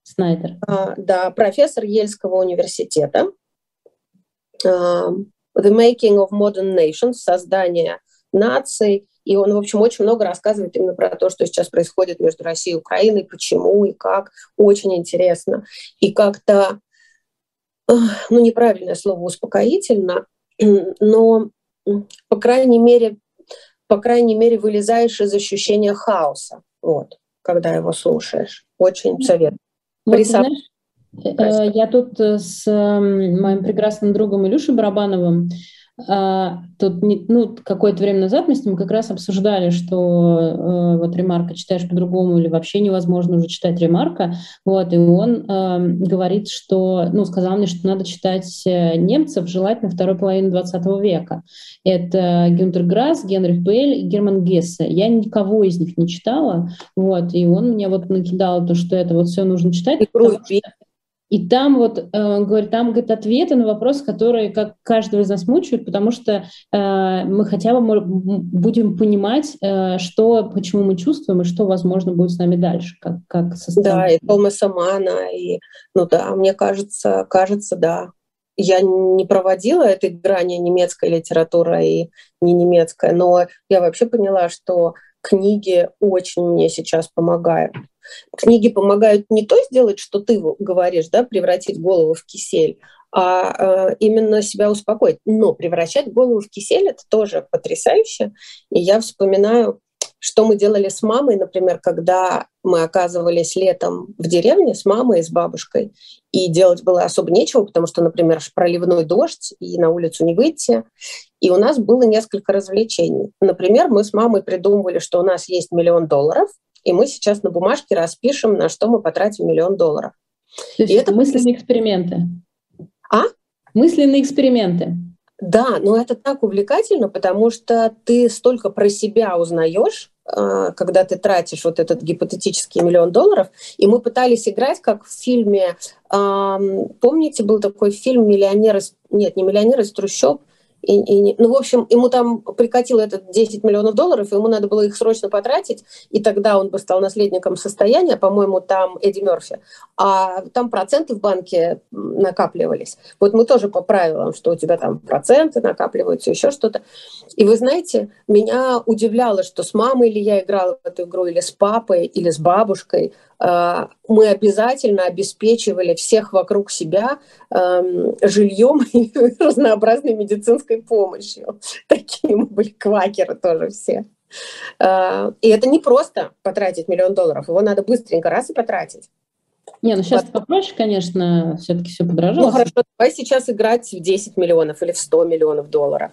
Снайдер. А, да, профессор Ельского университета. Uh, The Making of Modern Nations, создание наций, и он, в общем, очень много рассказывает именно про то, что сейчас происходит между Россией и Украиной, почему и как. Очень интересно. И как-то, ну, неправильное слово успокоительно, но, по крайней мере, по крайней мере, вылезаешь из ощущения хаоса, вот, когда его слушаешь. Очень советую. Вот, знаешь, э, я тут с моим прекрасным другом Илюшей Барабановым тут ну, какое-то время назад мы с ним как раз обсуждали, что э, вот ремарка читаешь по-другому или вообще невозможно уже читать ремарка. Вот, и он э, говорит, что, ну, сказал мне, что надо читать э, немцев, желательно второй половины 20 века. Это Гюнтер Грасс, Генрих Бель и Герман Гессе. Я никого из них не читала, вот, и он мне вот накидал то, что это вот все нужно читать. И и там вот, э, говорит, там говорит, ответы на вопросы, которые как каждого из нас мучают, потому что э, мы хотя бы будем понимать, э, что, почему мы чувствуем и что, возможно, будет с нами дальше, как, как со Да, и Томаса Мана, и, ну да, мне кажется, кажется, да. Я не проводила этой грани немецкая литература и не немецкая, но я вообще поняла, что книги очень мне сейчас помогают. Книги помогают не то сделать, что ты говоришь, да, превратить голову в кисель, а э, именно себя успокоить. Но превращать голову в кисель это тоже потрясающе. И я вспоминаю, что мы делали с мамой, например, когда мы оказывались летом в деревне с мамой и с бабушкой, и делать было особо нечего, потому что, например, проливной дождь, и на улицу не выйти. И у нас было несколько развлечений. Например, мы с мамой придумывали, что у нас есть миллион долларов, и мы сейчас на бумажке распишем, на что мы потратим миллион долларов. То есть и это мысленные эксперименты. А? Мысленные эксперименты. Да, но это так увлекательно, потому что ты столько про себя узнаешь, а, когда ты тратишь вот этот гипотетический миллион долларов. И мы пытались играть, как в фильме, помните, был такой фильм «Миллионер из...» Нет, не «Миллионер из трущоб», и, и, ну, в общем, ему там прикатило этот 10 миллионов долларов, и ему надо было их срочно потратить, и тогда он бы стал наследником состояния, по-моему, там Эдди Мерфи, а там проценты в банке накапливались. Вот мы тоже по правилам, что у тебя там проценты накапливаются, еще что-то. И вы знаете, меня удивляло, что с мамой ли я играла в эту игру, или с папой, или с бабушкой, мы обязательно обеспечивали всех вокруг себя эм, жильем и разнообразной медицинской помощью. Такие мы были квакеры тоже все. А, и это не просто потратить миллион долларов, его надо быстренько раз и потратить. Не, ну сейчас вот. попроще, конечно, все-таки все подорожало. Ну хорошо, давай сейчас играть в 10 миллионов или в 100 миллионов долларов.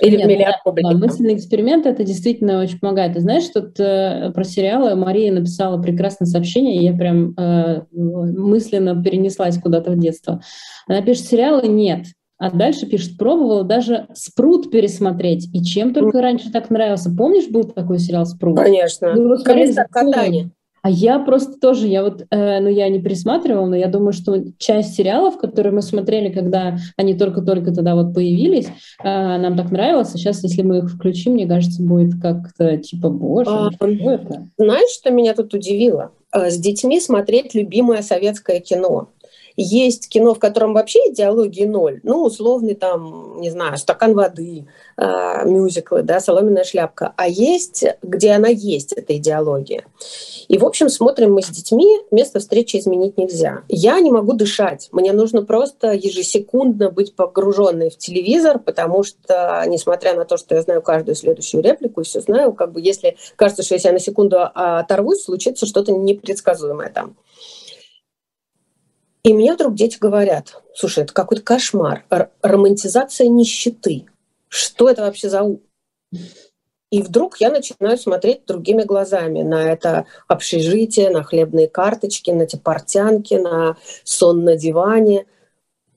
Или Нет, в миллиард рублей. Да, мысленный эксперимент это действительно очень помогает. Ты знаешь, тут э, про сериалы Мария написала прекрасное сообщение, и я прям э, мысленно перенеслась куда-то в детство. Она пишет, сериалы нет. А дальше пишет, пробовала даже «Спрут» пересмотреть. И чем только раньше так нравился. Помнишь, был такой сериал «Спрут»? Конечно. Комиссар Катани. А я просто тоже, я вот, э, ну я не присматривала, но я думаю, что часть сериалов, которые мы смотрели, когда они только-только тогда вот появились, э, нам так нравилось. А сейчас, если мы их включим, мне кажется, будет как-то типа, боже, а, что это? Знаешь, что меня тут удивило? Э, с детьми смотреть любимое советское кино. Есть кино, в котором вообще идеологии ноль. Ну, условный там, не знаю, стакан воды, э, мюзиклы, да, соломенная шляпка. А есть, где она есть, эта идеология. И, в общем, смотрим мы с детьми, место встречи изменить нельзя. Я не могу дышать. Мне нужно просто ежесекундно быть погруженной в телевизор, потому что, несмотря на то, что я знаю каждую следующую реплику и все знаю, как бы если кажется, что если я на секунду оторвусь, случится что-то непредсказуемое там. И мне вдруг дети говорят, слушай, это какой-то кошмар, Р- романтизация нищеты. Что это вообще за и вдруг я начинаю смотреть другими глазами на это общежитие, на хлебные карточки, на эти портянки, на сон на диване.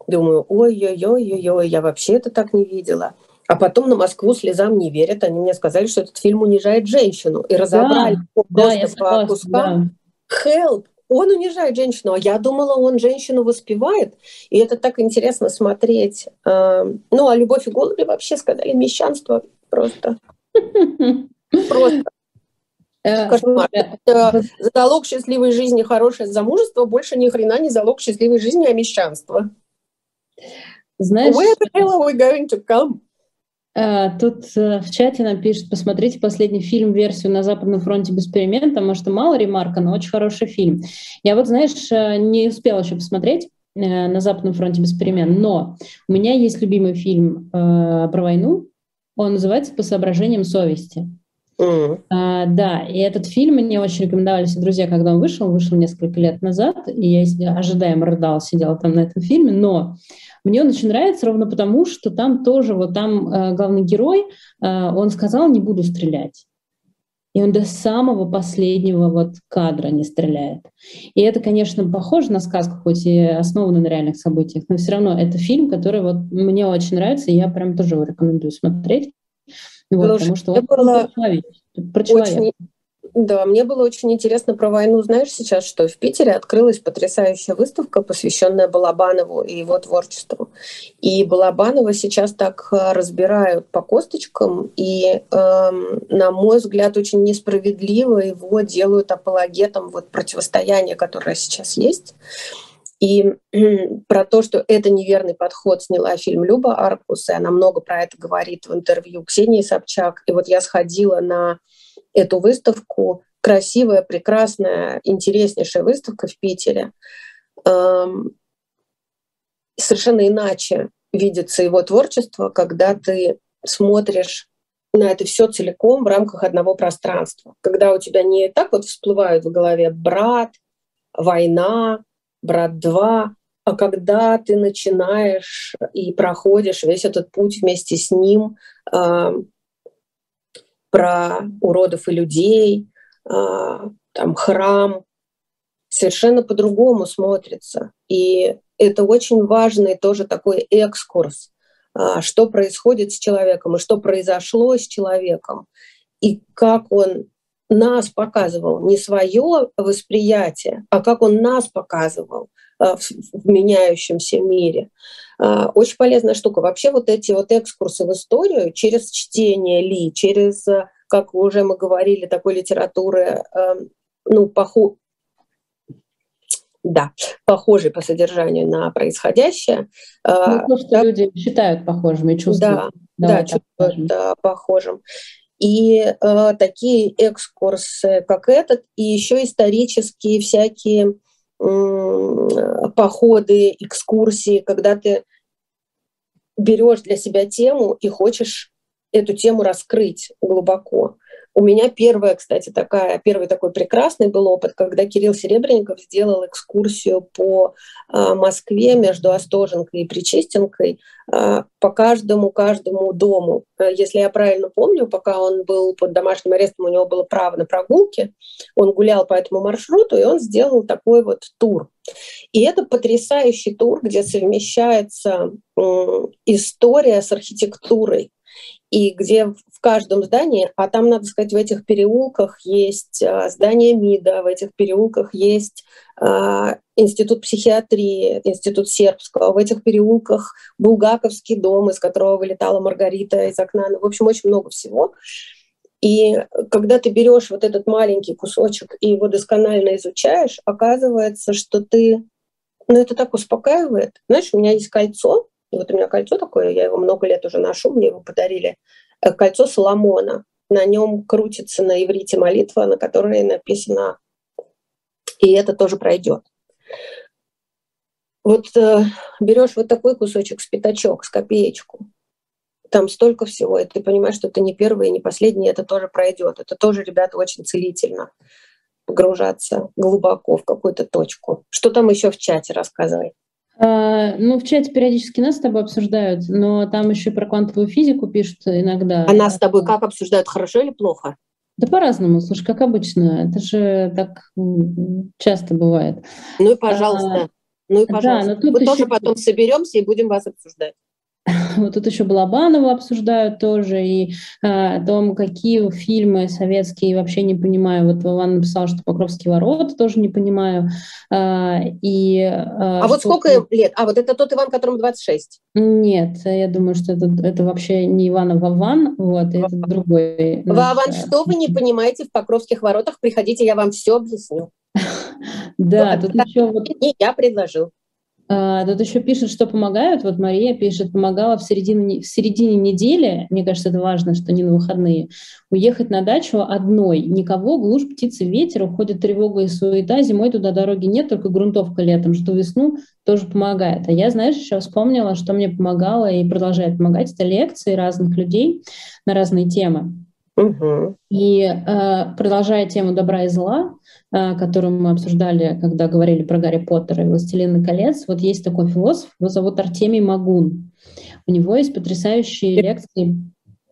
Думаю, ой-ой-ой-ой, я вообще это так не видела. А потом на Москву слезам не верят. Они мне сказали, что этот фильм унижает женщину. И разобрали да, просто да, по кускам. Да. Help! Он унижает женщину, а я думала, он женщину воспевает, и это так интересно смотреть. Эм, ну, а «Любовь и голуби» вообще сказали мещанство просто. Просто. Э, залог счастливой жизни хорошее замужество, больше ни хрена не залог счастливой жизни, а мещанство. Знаешь, Where the hell are we going to come? Э, тут э, в чате нам пишут, посмотрите последний фильм, версию «На Западном фронте без перемен». Может, и мало ремарка, но очень хороший фильм. Я вот, знаешь, э, не успела еще посмотреть «На Западном фронте без перемен», но у меня есть любимый фильм про войну. Он называется «По соображениям совести». Mm. А, да, и этот фильм мне очень рекомендовали все друзья, когда он вышел. Вышел несколько лет назад, и я ожидаемо рыдал, сидела там на этом фильме, но мне он очень нравится ровно потому, что там тоже, вот там э, главный герой, э, он сказал, не буду стрелять. И он до самого последнего вот кадра не стреляет. И это, конечно, похоже на сказку, хоть и основано на реальных событиях, но все равно это фильм, который вот мне очень нравится, и я прям тоже его рекомендую смотреть. Вот, потому что он было про человека. Очень да, мне было очень интересно про войну. Знаешь сейчас, что в Питере открылась потрясающая выставка, посвященная Балабанову и его творчеству. И Балабанова сейчас так э, разбирают по косточкам, и, эм, на мой взгляд, очень несправедливо его делают апологетом вот противостояния, которое сейчас есть. И про то, что это неверный подход, сняла фильм Люба Аркус, и она много про это говорит в интервью Ксении Собчак. И вот я сходила на эту выставку, красивая, прекрасная, интереснейшая выставка в Питере. Эм, совершенно иначе видится его творчество, когда ты смотришь на это все целиком в рамках одного пространства. Когда у тебя не так вот всплывают в голове брат, война, брат 2, а когда ты начинаешь и проходишь весь этот путь вместе с ним э, про уродов и людей, э, там храм, совершенно по-другому смотрится. И это очень важный тоже такой экскурс, э, что происходит с человеком и что произошло с человеком, и как он нас показывал, не свое восприятие, а как он нас показывал а, в, меняющемся мире. А, очень полезная штука. Вообще вот эти вот экскурсы в историю через чтение Ли, через, а, как уже мы говорили, такой литературы, ну, поху... да, похожей по содержанию на происходящее. Ну, то, что да, люди считают похожими, чувствуют. Да, да, чувствуют да, похожим. И э, такие экскурсы, как этот, и еще исторические всякие походы, экскурсии, когда ты берешь для себя тему и хочешь эту тему раскрыть глубоко. У меня первая, кстати, такая, первый такой прекрасный был опыт, когда Кирилл Серебренников сделал экскурсию по э, Москве между Остоженкой и Причистенкой э, по каждому, каждому дому. Э, если я правильно помню, пока он был под домашним арестом, у него было право на прогулки, он гулял по этому маршруту, и он сделал такой вот тур. И это потрясающий тур, где совмещается история с архитектурой и где в каждом здании, а там, надо сказать, в этих переулках есть а, здание МИДа, в этих переулках есть а, Институт психиатрии, Институт сербского, в этих переулках Булгаковский дом, из которого вылетала Маргарита из окна. Ну, в общем, очень много всего. И когда ты берешь вот этот маленький кусочек и его досконально изучаешь, оказывается, что ты... Ну, это так успокаивает. Знаешь, у меня есть кольцо, и вот у меня кольцо такое, я его много лет уже ношу, мне его подарили. Э, кольцо Соломона. На нем крутится на иврите молитва, на которой написано «И это тоже пройдет». Вот э, берешь вот такой кусочек с пятачок, с копеечку, там столько всего, и ты понимаешь, что это не первый и не последний, это тоже пройдет. Это тоже, ребята, очень целительно погружаться глубоко в какую-то точку. Что там еще в чате рассказывай? А, ну, в чате периодически нас с тобой обсуждают, но там еще про квантовую физику пишут иногда. А нас с тобой как обсуждают, хорошо или плохо? Да по-разному, слушай, как обычно. Это же так часто бывает. Ну и пожалуйста. А, ну и пожалуйста. Да, но тут Мы еще... тоже потом соберемся и будем вас обсуждать. Вот тут еще Балабанова обсуждают тоже, и а, о том, какие фильмы советские вообще не понимаю. Вот Иван написал, что Покровский ворот тоже не понимаю. А, и, а, а вот сколько лет? А вот это тот Иван, которому 26? Нет, я думаю, что это, это вообще не Иван, а Вован, вот, это другой. Вован, что вы не понимаете в Покровских воротах? Приходите, я вам все объясню. Да, тут еще вот... Я предложил. А, тут еще пишут, что помогают. Вот Мария пишет, помогала в середине, в середине недели, мне кажется, это важно, что не на выходные, уехать на дачу одной. Никого, глушь, птицы, ветер, уходит тревога и суета. Зимой туда дороги нет, только грунтовка летом. Жду весну, тоже помогает. А я, знаешь, еще вспомнила, что мне помогало и продолжает помогать. Это лекции разных людей на разные темы. Угу. И э, продолжая тему добра и зла, э, которую мы обсуждали, когда говорили про Гарри Поттера и «Властелина колец», вот есть такой философ, его зовут Артемий Магун. У него есть потрясающие лекции.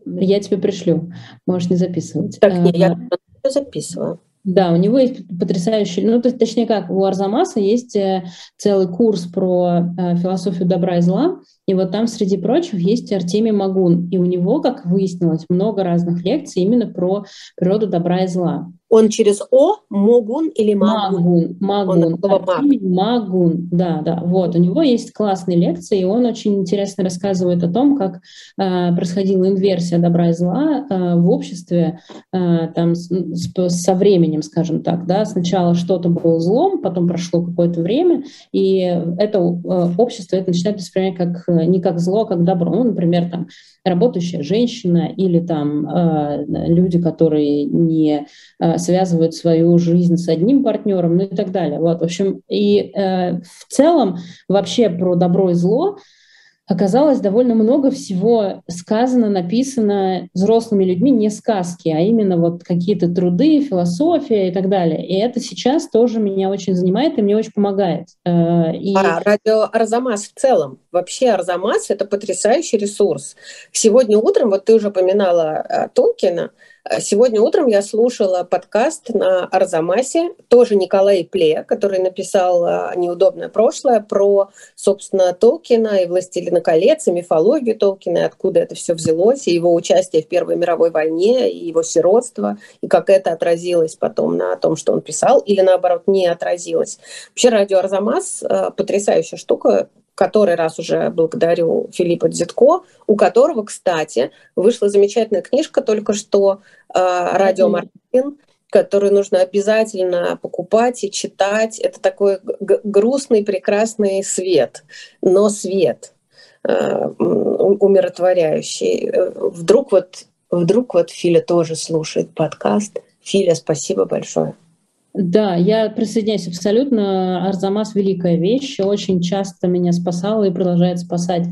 Я тебе пришлю, можешь не записывать. Так, нет, я э, записываю. Да, у него есть потрясающий, ну, то, точнее как, у Арзамаса есть э, целый курс про э, философию добра и зла, и вот там, среди прочих, есть Артемий Магун, и у него, как выяснилось, много разных лекций именно про природу добра и зла. Он через О, Могун или Магун? Магун, Магун. Магун, да, да. Вот, у него есть классные лекции, и он очень интересно рассказывает о том, как э, происходила инверсия добра и зла э, в обществе э, там с, с, со временем, скажем так, да. Сначала что-то было злом, потом прошло какое-то время, и это э, общество это начинает воспринимать как э, не как зло, а как добро. Ну, например, там работающая женщина или там э, люди, которые не э, связывают свою жизнь с одним партнером, ну и так далее. Вот, в общем, и э, в целом вообще про добро и зло оказалось довольно много всего сказано, написано взрослыми людьми, не сказки, а именно вот какие-то труды, философия и так далее. И это сейчас тоже меня очень занимает и мне очень помогает. Э, и... А радио Арзамас в целом. Вообще Арзамас — это потрясающий ресурс. Сегодня утром, вот ты уже поминала э, Толкина, Сегодня утром я слушала подкаст на Арзамасе, тоже Николай Пле, который написал а, «Неудобное прошлое» про, собственно, Толкина и «Властелина колец», и мифологию Толкина, и откуда это все взялось, и его участие в Первой мировой войне, и его сиротство, и как это отразилось потом на том, что он писал, или наоборот не отразилось. Вообще радио Арзамас а, потрясающая штука, который раз уже благодарю Филиппа Дзитко, у которого, кстати, вышла замечательная книжка только что э, «Радио Мартин», которую нужно обязательно покупать и читать. Это такой грустный, прекрасный свет, но свет э, умиротворяющий. Вдруг вот, вдруг вот Филя тоже слушает подкаст. Филя, спасибо большое. Да, я присоединяюсь абсолютно. Арзамас — великая вещь, очень часто меня спасала и продолжает спасать.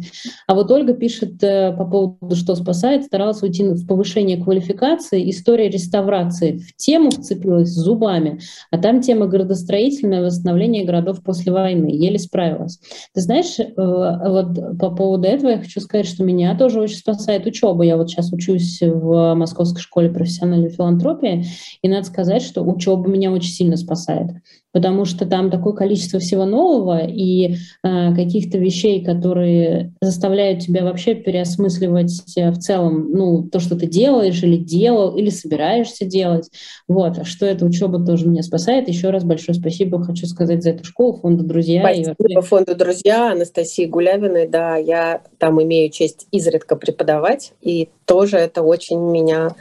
А вот Ольга пишет э, по поводу, что спасает, старалась уйти в повышение квалификации, история реставрации. В тему вцепилась зубами, а там тема градостроительное восстановление городов после войны. Еле справилась. Ты знаешь, э, вот по поводу этого я хочу сказать, что меня тоже очень спасает учеба. Я вот сейчас учусь в Московской школе профессиональной филантропии, и надо сказать, что учеба меня очень сильно спасает потому что там такое количество всего нового и э, каких-то вещей, которые заставляют тебя вообще переосмысливать э, в целом, ну, то, что ты делаешь или делал, или собираешься делать. Вот. Что эта учеба тоже меня спасает. Еще раз большое спасибо хочу сказать за эту школу, фонду «Друзья». Спасибо вообще... фонду «Друзья», Анастасии Гулявиной. Да, я там имею честь изредка преподавать, и тоже это очень меня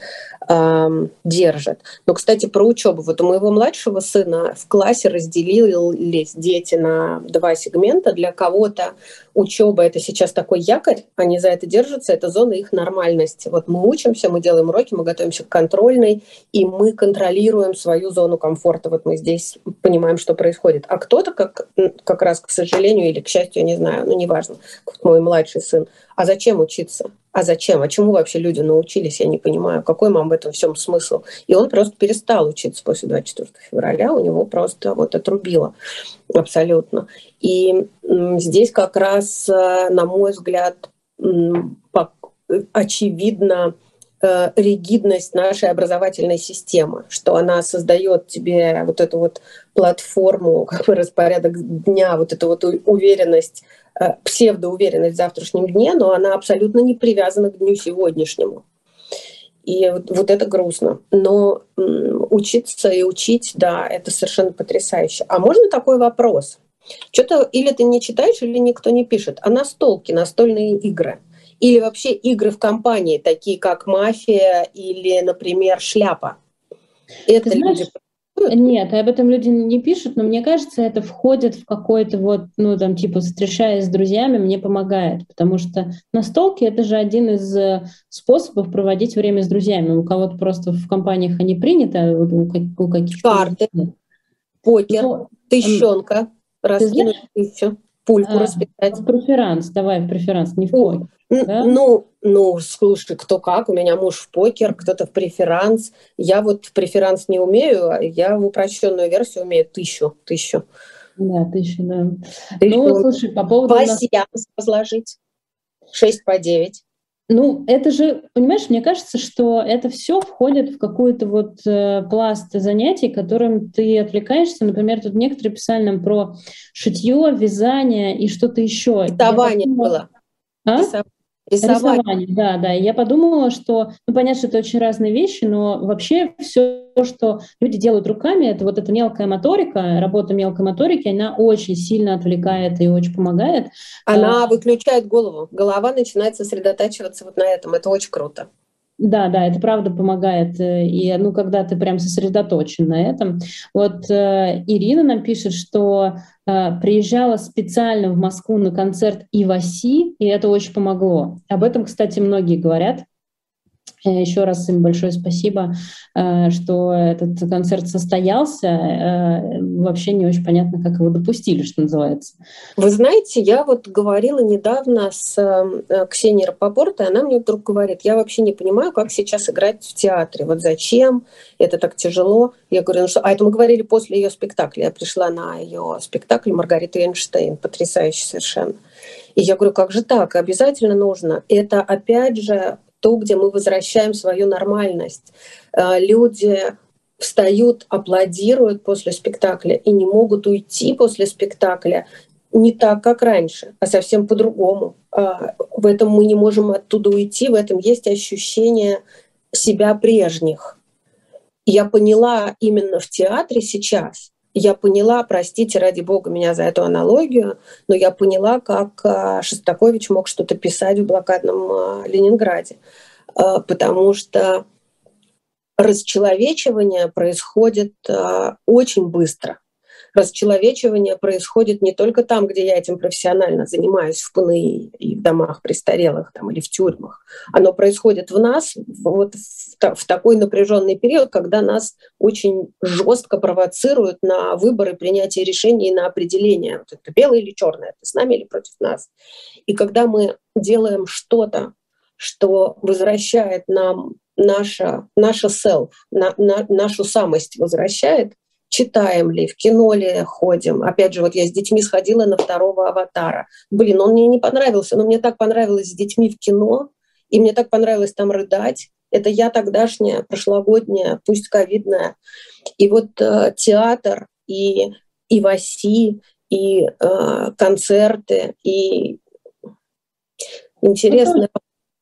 держит. Но, кстати, про учебу. Вот у моего младшего сына в классе разделились дети на два сегмента. Для кого-то учеба это сейчас такой якорь, они за это держатся, это зона их нормальности. Вот мы учимся, мы делаем уроки, мы готовимся к контрольной, и мы контролируем свою зону комфорта. Вот мы здесь понимаем, что происходит. А кто-то, как, как раз, к сожалению или к счастью, я не знаю, ну неважно, мой младший сын, а зачем учиться? А зачем? А чему вообще люди научились? Я не понимаю. Какой вам в этом всем смысл? И он просто перестал учиться после 24 февраля. У него просто вот отрубило абсолютно. И здесь как раз, э, на мой взгляд, очевидно ригидность нашей образовательной системы, что она создает тебе вот эту вот платформу, как бы распорядок дня, вот эту вот уверенность Э, псевдоуверенность в завтрашнем дне, но она абсолютно не привязана к дню сегодняшнему. И вот, вот это грустно. Но учиться и учить, да, это совершенно потрясающе. А можно такой вопрос? Что-то или ты не читаешь, или никто не пишет. А настолки, настольные игры? Или вообще игры в компании, такие как «Мафия» или, например, «Шляпа»? Это знаешь, люди нет, об этом люди не пишут, но мне кажется, это входит в какой-то вот, ну, там, типа, встречаясь с друзьями, мне помогает, потому что настолки — это же один из э, способов проводить время с друзьями. У кого-то просто в компаниях они приняты, а у, каких-то... Карты, покер, но, тыщенка, раскинуть тысячу, пульку а, расписать. Преферанс, давай в преферанс, не в покер. Да? Ну, ну, слушай, кто как. У меня муж в покер, кто-то в преферанс. Я вот в преферанс не умею, а я в упрощенную версию умею тысячу. Тысячу. Да, тысячу, да. Тысячу. Ну, слушай, по поводу... Пассианс разложить. Шесть по девять. Ну, это же, понимаешь, мне кажется, что это все входит в какой-то вот э, пласт занятий, которым ты отвлекаешься. Например, тут некоторые писали нам про шитье, вязание и что-то еще. Рисование было. А? Рисование. Рисование, да, да. И я подумала, что, ну, понятно, что это очень разные вещи, но вообще все, что люди делают руками, это вот эта мелкая моторика, работа мелкой моторики, она очень сильно отвлекает и очень помогает. Она а, выключает голову. Голова начинает сосредотачиваться вот на этом. Это очень круто. Да, да, это правда помогает. Э, и ну, когда ты прям сосредоточен на этом. Вот э, Ирина нам пишет, что э, приезжала специально в Москву на концерт Иваси, и это очень помогло. Об этом, кстати, многие говорят. Еще раз им большое спасибо, э, что этот концерт состоялся. Э, вообще не очень понятно, как его допустили, что называется. Вы знаете, я вот говорила недавно с э, Ксенией Рапопорт, и она мне вдруг говорит, я вообще не понимаю, как сейчас играть в театре. Вот зачем? Это так тяжело. Я говорю, ну что? А это мы говорили после ее спектакля. Я пришла на ее спектакль Маргарита Эйнштейн, потрясающий совершенно. И я говорю, как же так? Обязательно нужно. Это опять же то, где мы возвращаем свою нормальность. Э, люди встают, аплодируют после спектакля и не могут уйти после спектакля не так, как раньше, а совсем по-другому. А, в этом мы не можем оттуда уйти, в этом есть ощущение себя прежних. Я поняла именно в театре сейчас, я поняла, простите ради бога меня за эту аналогию, но я поняла, как а, Шостакович мог что-то писать в блокадном а, Ленинграде, а, потому что расчеловечивание происходит очень быстро расчеловечивание происходит не только там, где я этим профессионально занимаюсь, в ПНИ и в домах престарелых там, или в тюрьмах. Оно происходит в нас вот в, в такой напряженный период, когда нас очень жестко провоцируют на выборы, принятие решений на определение, вот это белое или черное, это с нами или против нас. И когда мы делаем что-то, что возвращает нам наша, наша self, на, на, нашу самость возвращает, читаем ли, в кино ли ходим. Опять же, вот я с детьми сходила на второго аватара. Блин, он мне не понравился, но мне так понравилось с детьми в кино, и мне так понравилось там рыдать. Это я тогдашняя, прошлогодняя, пусть ковидная. И вот э, театр и, и ВАСИ, и э, концерты, и интересно.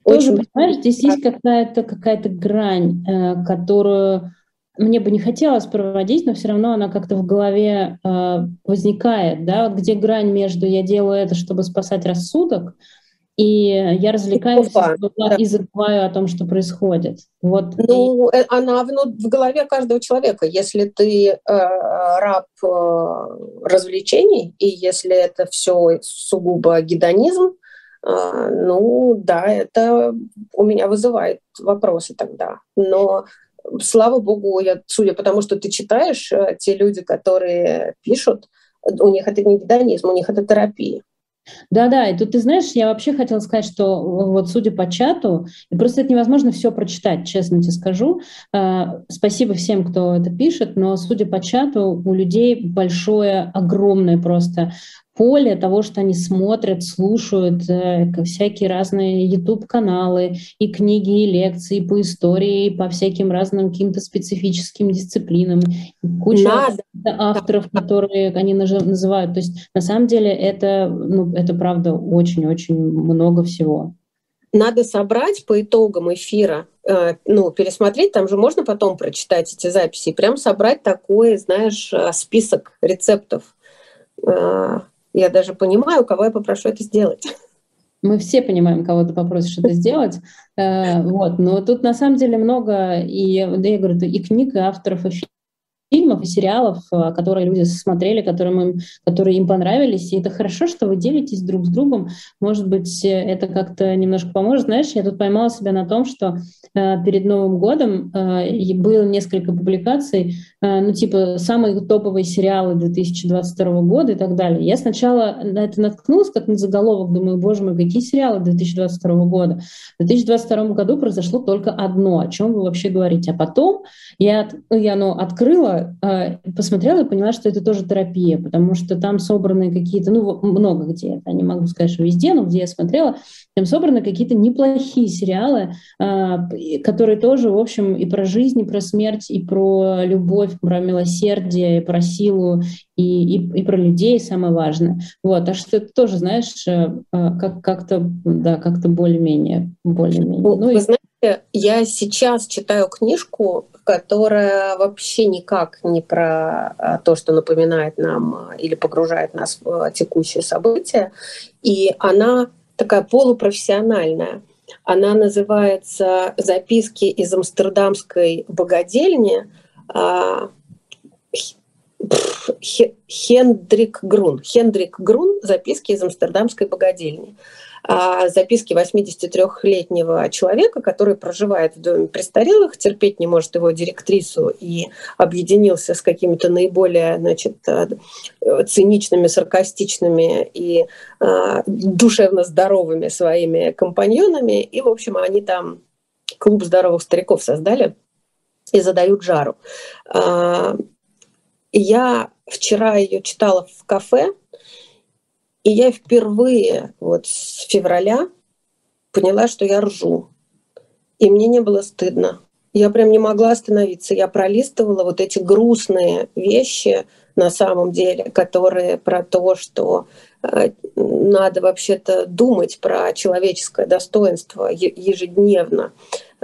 Ну, тоже, очень... понимаешь, здесь есть какая-то какая грань, э, которую мне бы не хотелось проводить, но все равно она как-то в голове э, возникает, да, вот где грань между я делаю это, чтобы спасать рассудок, и я развлекаюсь Уфа, да. и забываю о том, что происходит. Вот. Ну, и... Э, она ну, в голове каждого человека. Если ты э, раб э, развлечений, и если это все сугубо гедонизм, э, ну да, это у меня вызывает вопросы тогда. Но слава богу, я, судя по тому, что ты читаешь, э, те люди, которые пишут, у них это не гедонизм, у них это терапия. Да-да, и тут ты знаешь, я вообще хотела сказать, что вот судя по чату, просто это невозможно все прочитать, честно тебе скажу. А, спасибо всем, кто это пишет, но судя по чату, у людей большое, огромное просто поле того, что они смотрят, слушают э, всякие разные YouTube-каналы, и книги, и лекции по истории, по всяким разным каким-то специфическим дисциплинам. Куча Надо. авторов, которые они называют. То есть на самом деле это, ну, это правда очень-очень много всего. Надо собрать по итогам эфира, э, ну, пересмотреть, там же можно потом прочитать эти записи, и прям собрать такой, знаешь, э, список рецептов я даже понимаю, кого я попрошу это сделать. Мы все понимаем, кого ты попросишь это сделать. Э, вот. Но тут на самом деле много и, я говорю, и книг, и авторов, и фильмов и сериалов, э, которые люди смотрели, которые, им, которые им понравились. И это хорошо, что вы делитесь друг с другом. Может быть, это как-то немножко поможет. Знаешь, я тут поймала себя на том, что э, перед Новым годом э, было несколько публикаций, э, ну, типа, самые топовые сериалы 2022 года и так далее. Я сначала на это наткнулась, как на заголовок, думаю, боже мой, какие сериалы 2022 года? В 2022 году произошло только одно, о чем вы вообще говорите. А потом я, я ну, открыла э, посмотрела и поняла, что это тоже терапия, потому что там собраны какие-то, ну, много где, я не могу сказать, что везде, но где я смотрела, там собраны какие-то неплохие сериалы, э, которые тоже, в общем, и про жизнь, и про смерть, и про любовь, про милосердие, и про силу, и, и, и про людей, самое важное. Вот, а что это тоже, знаешь, э, как, как-то, да, как-то более-менее, более-менее. Ну, Вы и... знаете, я сейчас читаю книжку которая вообще никак не про а, то, что напоминает нам или погружает нас в текущие события. И она такая полупрофессиональная. Она называется «Записки из амстердамской богадельни». А, Хендрик Грун. Хендрик Грун «Записки из амстердамской богадельни». А записки 83-летнего человека, который проживает в доме престарелых, терпеть не может его директрису и объединился с какими-то наиболее значит, э, циничными, саркастичными и э, душевно здоровыми своими компаньонами. И, в общем, они там клуб здоровых стариков создали и задают жару. А, я вчера ее читала в кафе, и я впервые вот с февраля поняла, что я ржу. И мне не было стыдно. Я прям не могла остановиться. Я пролистывала вот эти грустные вещи на самом деле, которые про то, что э, надо вообще-то думать про человеческое достоинство ежедневно.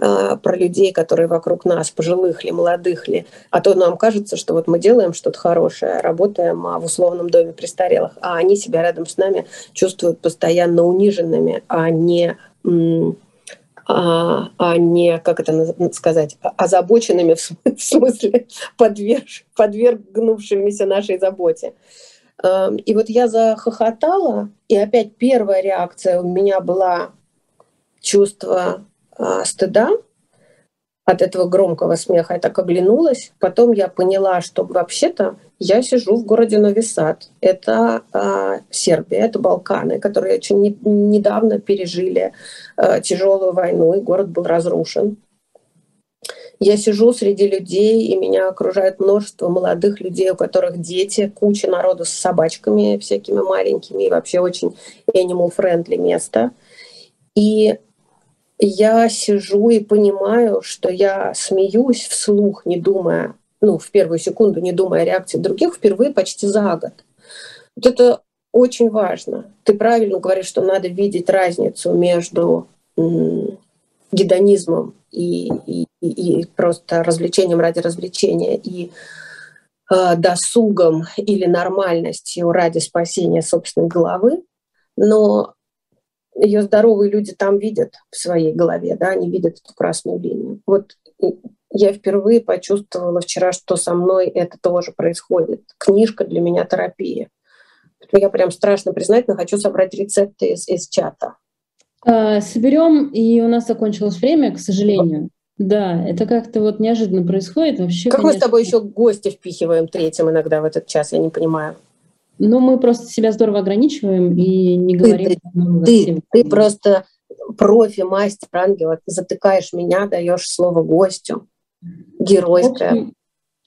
А, про людей, которые вокруг нас, пожилых ли, молодых ли. А то нам кажется, что вот мы делаем что-то хорошее, работаем в условном доме престарелых, а они себя рядом с нами чувствуют постоянно униженными, а не а, а не, как это сказать, озабоченными в смысле подверг, подвергнувшимися нашей заботе. И вот я захохотала, и опять первая реакция у меня была чувство а, стыда от этого громкого смеха. Я так оглянулась. Потом я поняла, что вообще-то я сижу в городе Нови Сад. Это э, Сербия, это Балканы, которые очень не, недавно пережили э, тяжелую войну, и город был разрушен. Я сижу среди людей, и меня окружает множество молодых людей, у которых дети, куча народу с собачками всякими маленькими, и вообще очень animal-friendly место. И я сижу и понимаю, что я смеюсь вслух, не думая, ну, в первую секунду, не думая о реакции других, впервые почти за год. Вот это очень важно. Ты правильно говоришь, что надо видеть разницу между гедонизмом и, и, и просто развлечением ради развлечения и э, досугом или нормальностью ради спасения собственной головы. Но ее здоровые люди там видят в своей голове, да, они видят эту красную линию. Вот я впервые почувствовала вчера, что со мной это тоже происходит. Книжка для меня терапия. Я прям страшно признательно хочу собрать рецепты из, из чата. А, соберем, и у нас закончилось время, к сожалению. Да, это как-то вот неожиданно происходит. Вообще, как конечно... мы с тобой еще гости впихиваем третьим иногда в этот час, я не понимаю. Но мы просто себя здорово ограничиваем и не говорим. Ты, ты, ты просто профи, мастер, ангел, ты затыкаешь меня, даешь слово гостю. Геройское.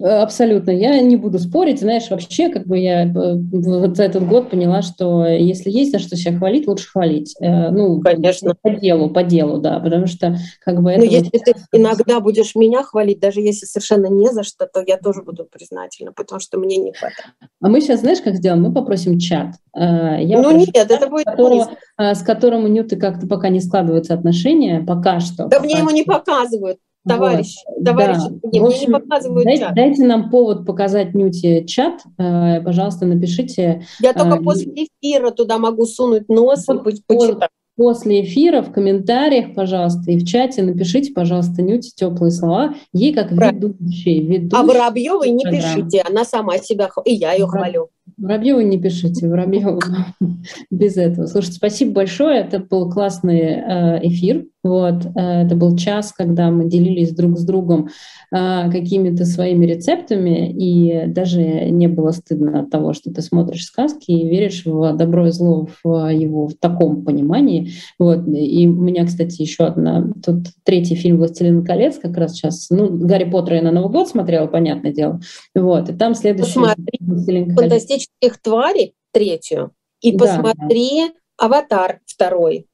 Абсолютно. Я не буду спорить. Знаешь, вообще, как бы я э, вот за этот год поняла, что если есть за что себя хвалить, лучше хвалить. Э, ну, конечно. По делу, по делу, да. Потому что как бы это... Ну, если вот... ты иногда будешь меня хвалить, даже если совершенно не за что, то я тоже буду признательна, потому что мне не хватает. А мы сейчас, знаешь, как сделаем? Мы попросим чат. Э, я ну нет, чат, это будет... Которого, с которым у Нюты как-то пока не складываются отношения, пока что. Да мне ему не показывают товарищ, вот, товарищ, да. мне, общем, не показывают дайте, чат. Дайте нам повод показать Нюте чат, э, пожалуйста, напишите. Я только э, после эфира туда могу сунуть нос вот, и почитать. После эфира в комментариях, пожалуйста, и в чате напишите, пожалуйста, Нюте теплые слова. Ей как ведущей. ведущей а Воробьевой не пишите, она сама себя, и я ее хвалю. Воробьеву не пишите, Воробьеву без этого. Слушайте, спасибо большое, это был классный э, эфир. Вот, э, это был час, когда мы делились друг с другом э, какими-то своими рецептами, и даже не было стыдно от того, что ты смотришь сказки и веришь в добро и зло в его в таком понимании. Вот, и у меня, кстати, еще одна, тут третий фильм «Властелин колец» как раз сейчас, ну, Гарри Поттера я на Новый год смотрела, понятное дело. Вот, и там следующий «Властелин колец» фантастических тварей третью и да. посмотри «Аватар» второй.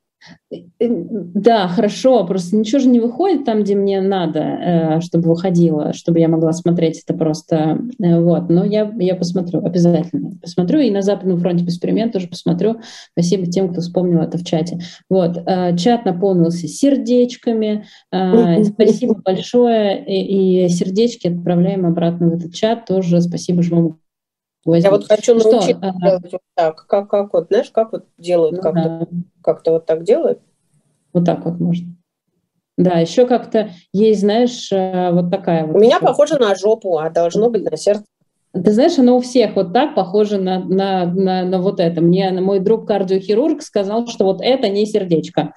Да, хорошо, просто ничего же не выходит там, где мне надо, э, чтобы выходило, чтобы я могла смотреть это просто. Э, вот, но я, я посмотрю, обязательно посмотрю. И на Западном фронте эксперимент тоже посмотрю. Спасибо тем, кто вспомнил это в чате. Вот, э, чат наполнился сердечками. Спасибо большое. И, и сердечки отправляем обратно в этот чат. Тоже спасибо живому возьму. Я вот хочу научиться что? делать вот так. Как, как вот, знаешь, как вот делают, ну, как-то, да. Как-то вот так делают? Вот так вот можно. Да, еще как-то есть, знаешь, э, вот такая вот. У меня похоже на жопу, а должно быть на сердце. Ты знаешь, оно у всех вот так похоже на, на, на, на вот это. Мне мой друг кардиохирург сказал, что вот это не сердечко.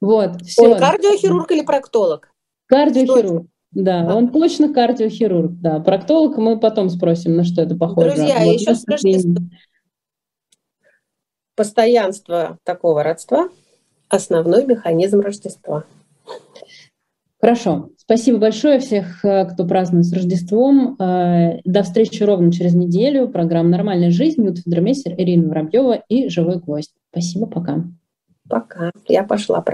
Вот, все. Он кардиохирург или проктолог? Кардиохирург. Да, а. он точно кардиохирург, да. Проктолог мы потом спросим, на что это похоже. Друзья, вот еще скажите, постоянство такого родства – основной механизм Рождества. Хорошо. Спасибо большое всех, э, кто празднует с Рождеством. Э, до встречи ровно через неделю. Программа «Нормальная жизнь». Нюта Федромессер, Ирина Воробьева и «Живой гость». Спасибо, пока. Пока. Я пошла.